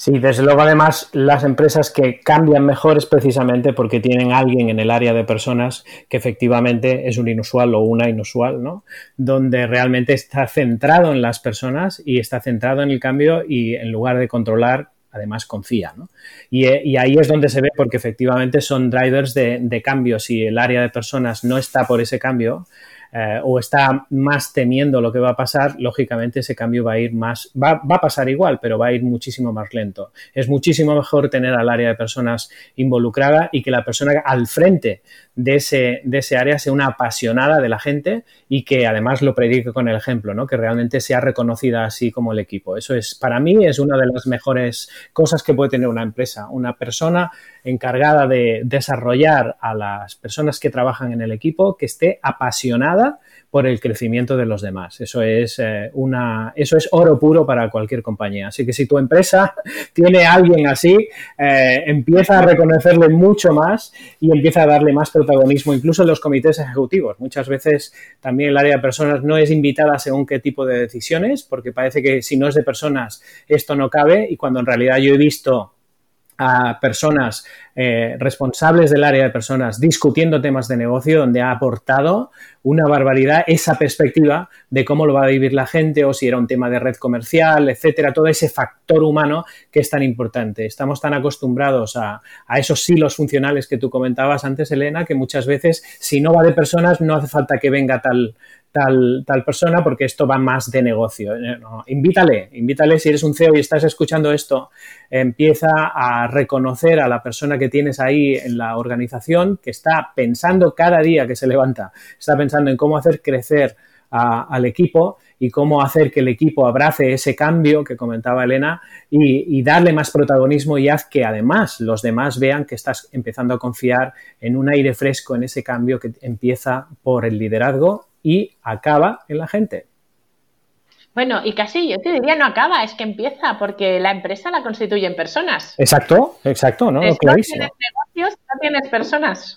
Sí, desde luego además las empresas que cambian mejor es precisamente porque tienen alguien en el área de personas que efectivamente es un inusual o una inusual, ¿no? Donde realmente está centrado en las personas y está centrado en el cambio y en lugar de controlar, además confía, ¿no? Y, ahí es donde se ve porque efectivamente son drivers de, de cambio. Si el área de personas no está por ese cambio, eh, o está más temiendo lo que va a pasar, lógicamente ese cambio va a ir más, va, va, a pasar igual, pero va a ir muchísimo más lento. Es muchísimo mejor tener al área de personas involucrada y que la persona al frente de ese, de ese área sea una apasionada de la gente y que además lo predique con el ejemplo, ¿no? que realmente sea reconocida así como el equipo. Eso es, para mí, es una de las mejores cosas que puede tener una empresa. Una persona encargada de desarrollar a las personas que trabajan en el equipo que esté apasionada por el crecimiento de los demás. Eso es, eh, una, eso es oro puro para cualquier compañía. Así que si tu empresa [LAUGHS] tiene a alguien así, eh, empieza a reconocerle mucho más y empieza a darle más protagonismo, incluso en los comités ejecutivos. Muchas veces también el área de personas no es invitada según qué tipo de decisiones, porque parece que si no es de personas esto no cabe y cuando en realidad yo he visto a personas eh, responsables del área de personas discutiendo temas de negocio donde ha aportado una barbaridad esa perspectiva de cómo lo va a vivir la gente o si era un tema de red comercial, etcétera, todo ese factor humano que es tan importante. Estamos tan acostumbrados a, a esos silos funcionales que tú comentabas antes, Elena, que muchas veces si no va de personas no hace falta que venga tal, tal, tal persona porque esto va más de negocio. Eh, invítale, invítale si eres un CEO y estás escuchando esto, empieza a reconocer a la persona que tienes ahí en la organización que está pensando cada día que se levanta, está pensando en cómo hacer crecer al equipo y cómo hacer que el equipo abrace ese cambio que comentaba Elena y, y, darle más protagonismo y haz que además los demás vean que estás empezando a confiar en un aire fresco en ese cambio que empieza por el liderazgo y acaba en la gente. Bueno, y casi yo te diría no acaba, es que empieza, porque la empresa la constituyen personas. Exacto, exacto, ¿no? Es, no tienes negocios, no tienes personas.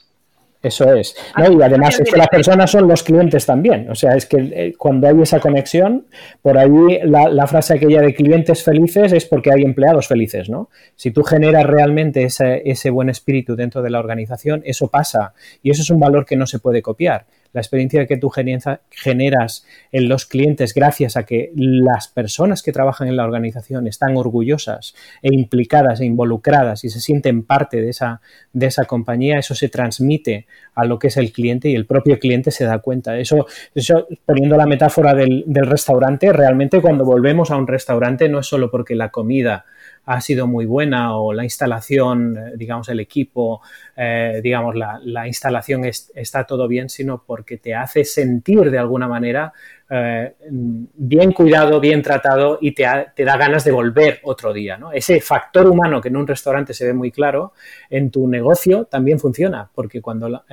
Eso es. ¿no? Y además es que las personas son los clientes también. O sea, es que eh, cuando hay esa conexión, por ahí la, la, frase aquella de clientes felices es porque hay empleados felices, ¿no? Si tú generas realmente ese, ese buen espíritu dentro de la organización, eso pasa. Y eso es un valor que no se puede copiar la experiencia que tú generas en los clientes gracias a que las personas que trabajan en la organización están orgullosas e implicadas e involucradas y se sienten parte de esa, de esa compañía, eso se transmite a lo que es el cliente y el propio cliente se da cuenta. Eso, eso poniendo la metáfora del, del restaurante, realmente cuando volvemos a un restaurante no es solo porque la comida ha sido muy buena o la instalación, eh, digamos, el equipo, eh, digamos, la, la instalación es, está todo bien, sino porque te hace sentir de alguna manera eh, bien cuidado, bien tratado y te, da ganas de volver otro día. ¿no? Ese factor humano que en un restaurante se ve muy claro, en tu negocio también funciona, porque cuando...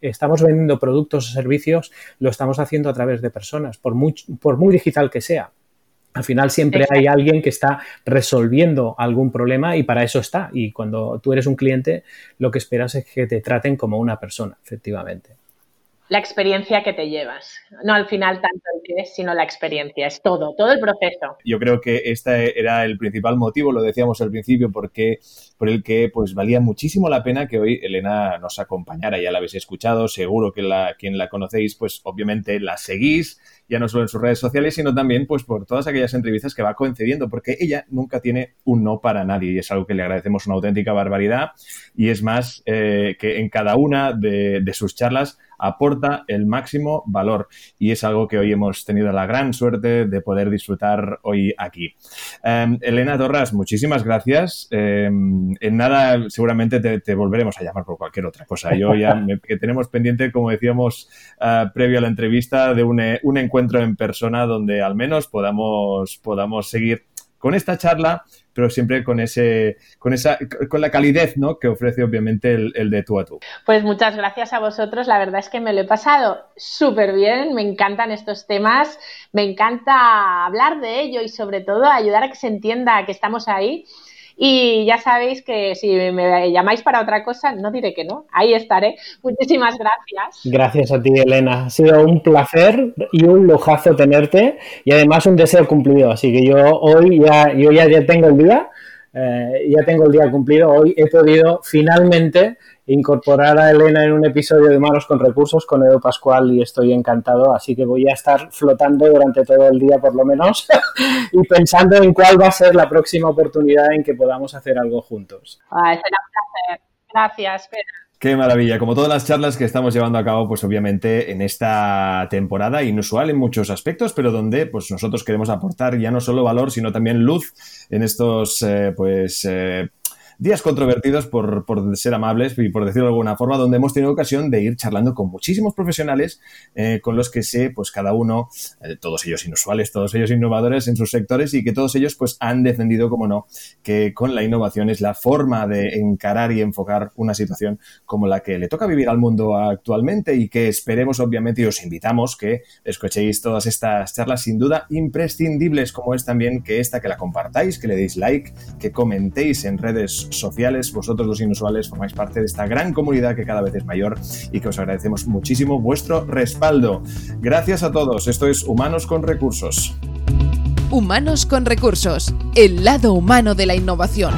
Estamos vendiendo productos o servicios, lo estamos haciendo a través de personas, por por muy digital que sea. Al final siempre Exacto. hay alguien que está resolviendo algún problema y para eso está. Y cuando tú eres un cliente, lo que esperas es que te traten como una persona, efectivamente. La experiencia que te llevas. No al final tanto el que es, sino la experiencia. Es todo, todo el proceso. Yo creo que este era el principal motivo, lo decíamos al principio, porque, por el que pues valía muchísimo la pena que hoy Elena nos acompañara. Ya la habéis escuchado, seguro que la, quien la conocéis, pues obviamente la seguís ya no solo en sus redes sociales, sino también pues por todas aquellas entrevistas que va concediendo, porque ella nunca tiene un no para nadie y es algo que le agradecemos una auténtica barbaridad y es más eh, que en cada una de, de sus charlas aporta el máximo valor y es algo que hoy hemos tenido la gran suerte de poder disfrutar hoy aquí. Um, Elena Torras, muchísimas gracias. Um, en nada, seguramente te, te, volveremos a llamar por cualquier otra cosa. Yo ya [LAUGHS] me, que tenemos pendiente, como decíamos uh, previo a la entrevista, de un, un encuentro en persona donde al menos podamos, podamos seguir con esta charla pero siempre con ese, con esa, con la calidez, ¿no? Que ofrece obviamente el, el, de tú a tú. Pues muchas gracias a vosotros. La verdad es que me lo he pasado súper bien. Me encantan estos temas. Me encanta hablar de ello y sobre todo ayudar a que se entienda que estamos ahí. Y ya sabéis que si me llamáis para otra cosa, no diré que no. Ahí estaré. Muchísimas gracias. Gracias a ti, Elena. Ha sido un placer y un lujazo tenerte y además un deseo cumplido. Así que yo hoy ya, yo ya, ya tengo el día, eh, ya tengo el día cumplido. Hoy he podido finalmente incorporar a Elena en un episodio de Manos con Recursos con Edo Pascual y estoy encantado, así que voy a estar flotando durante todo el día por lo menos [LAUGHS] y pensando en cuál va a ser la próxima oportunidad en que podamos hacer algo juntos. Ah, será un placer. Gracias, Pedro. Qué maravilla. Como todas las charlas que estamos llevando a cabo, pues obviamente en esta temporada inusual en muchos aspectos, pero donde pues nosotros queremos aportar ya no solo valor, sino también luz en estos eh, pues eh, días controvertidos por, ser amables y por decirlo de alguna forma, donde hemos tenido ocasión de ir charlando con muchísimos profesionales eh, con los que sé, pues cada uno, eh, todos ellos inusuales, todos ellos innovadores en sus sectores y que todos ellos pues han defendido, como no, que con la innovación es la forma de encarar y enfocar una situación como la que le toca vivir al mundo actualmente y que esperemos obviamente y os invitamos que escuchéis todas estas charlas sin duda imprescindibles como es también que esta que la compartáis, que le deis like, que comentéis en redes sociales. Vosotros los inusuales formáis parte de esta gran comunidad que cada vez es mayor y que os agradecemos muchísimo vuestro respaldo. Gracias a todos. Esto es Humanos con Recursos. Humanos con Recursos, el lado humano de la innovación.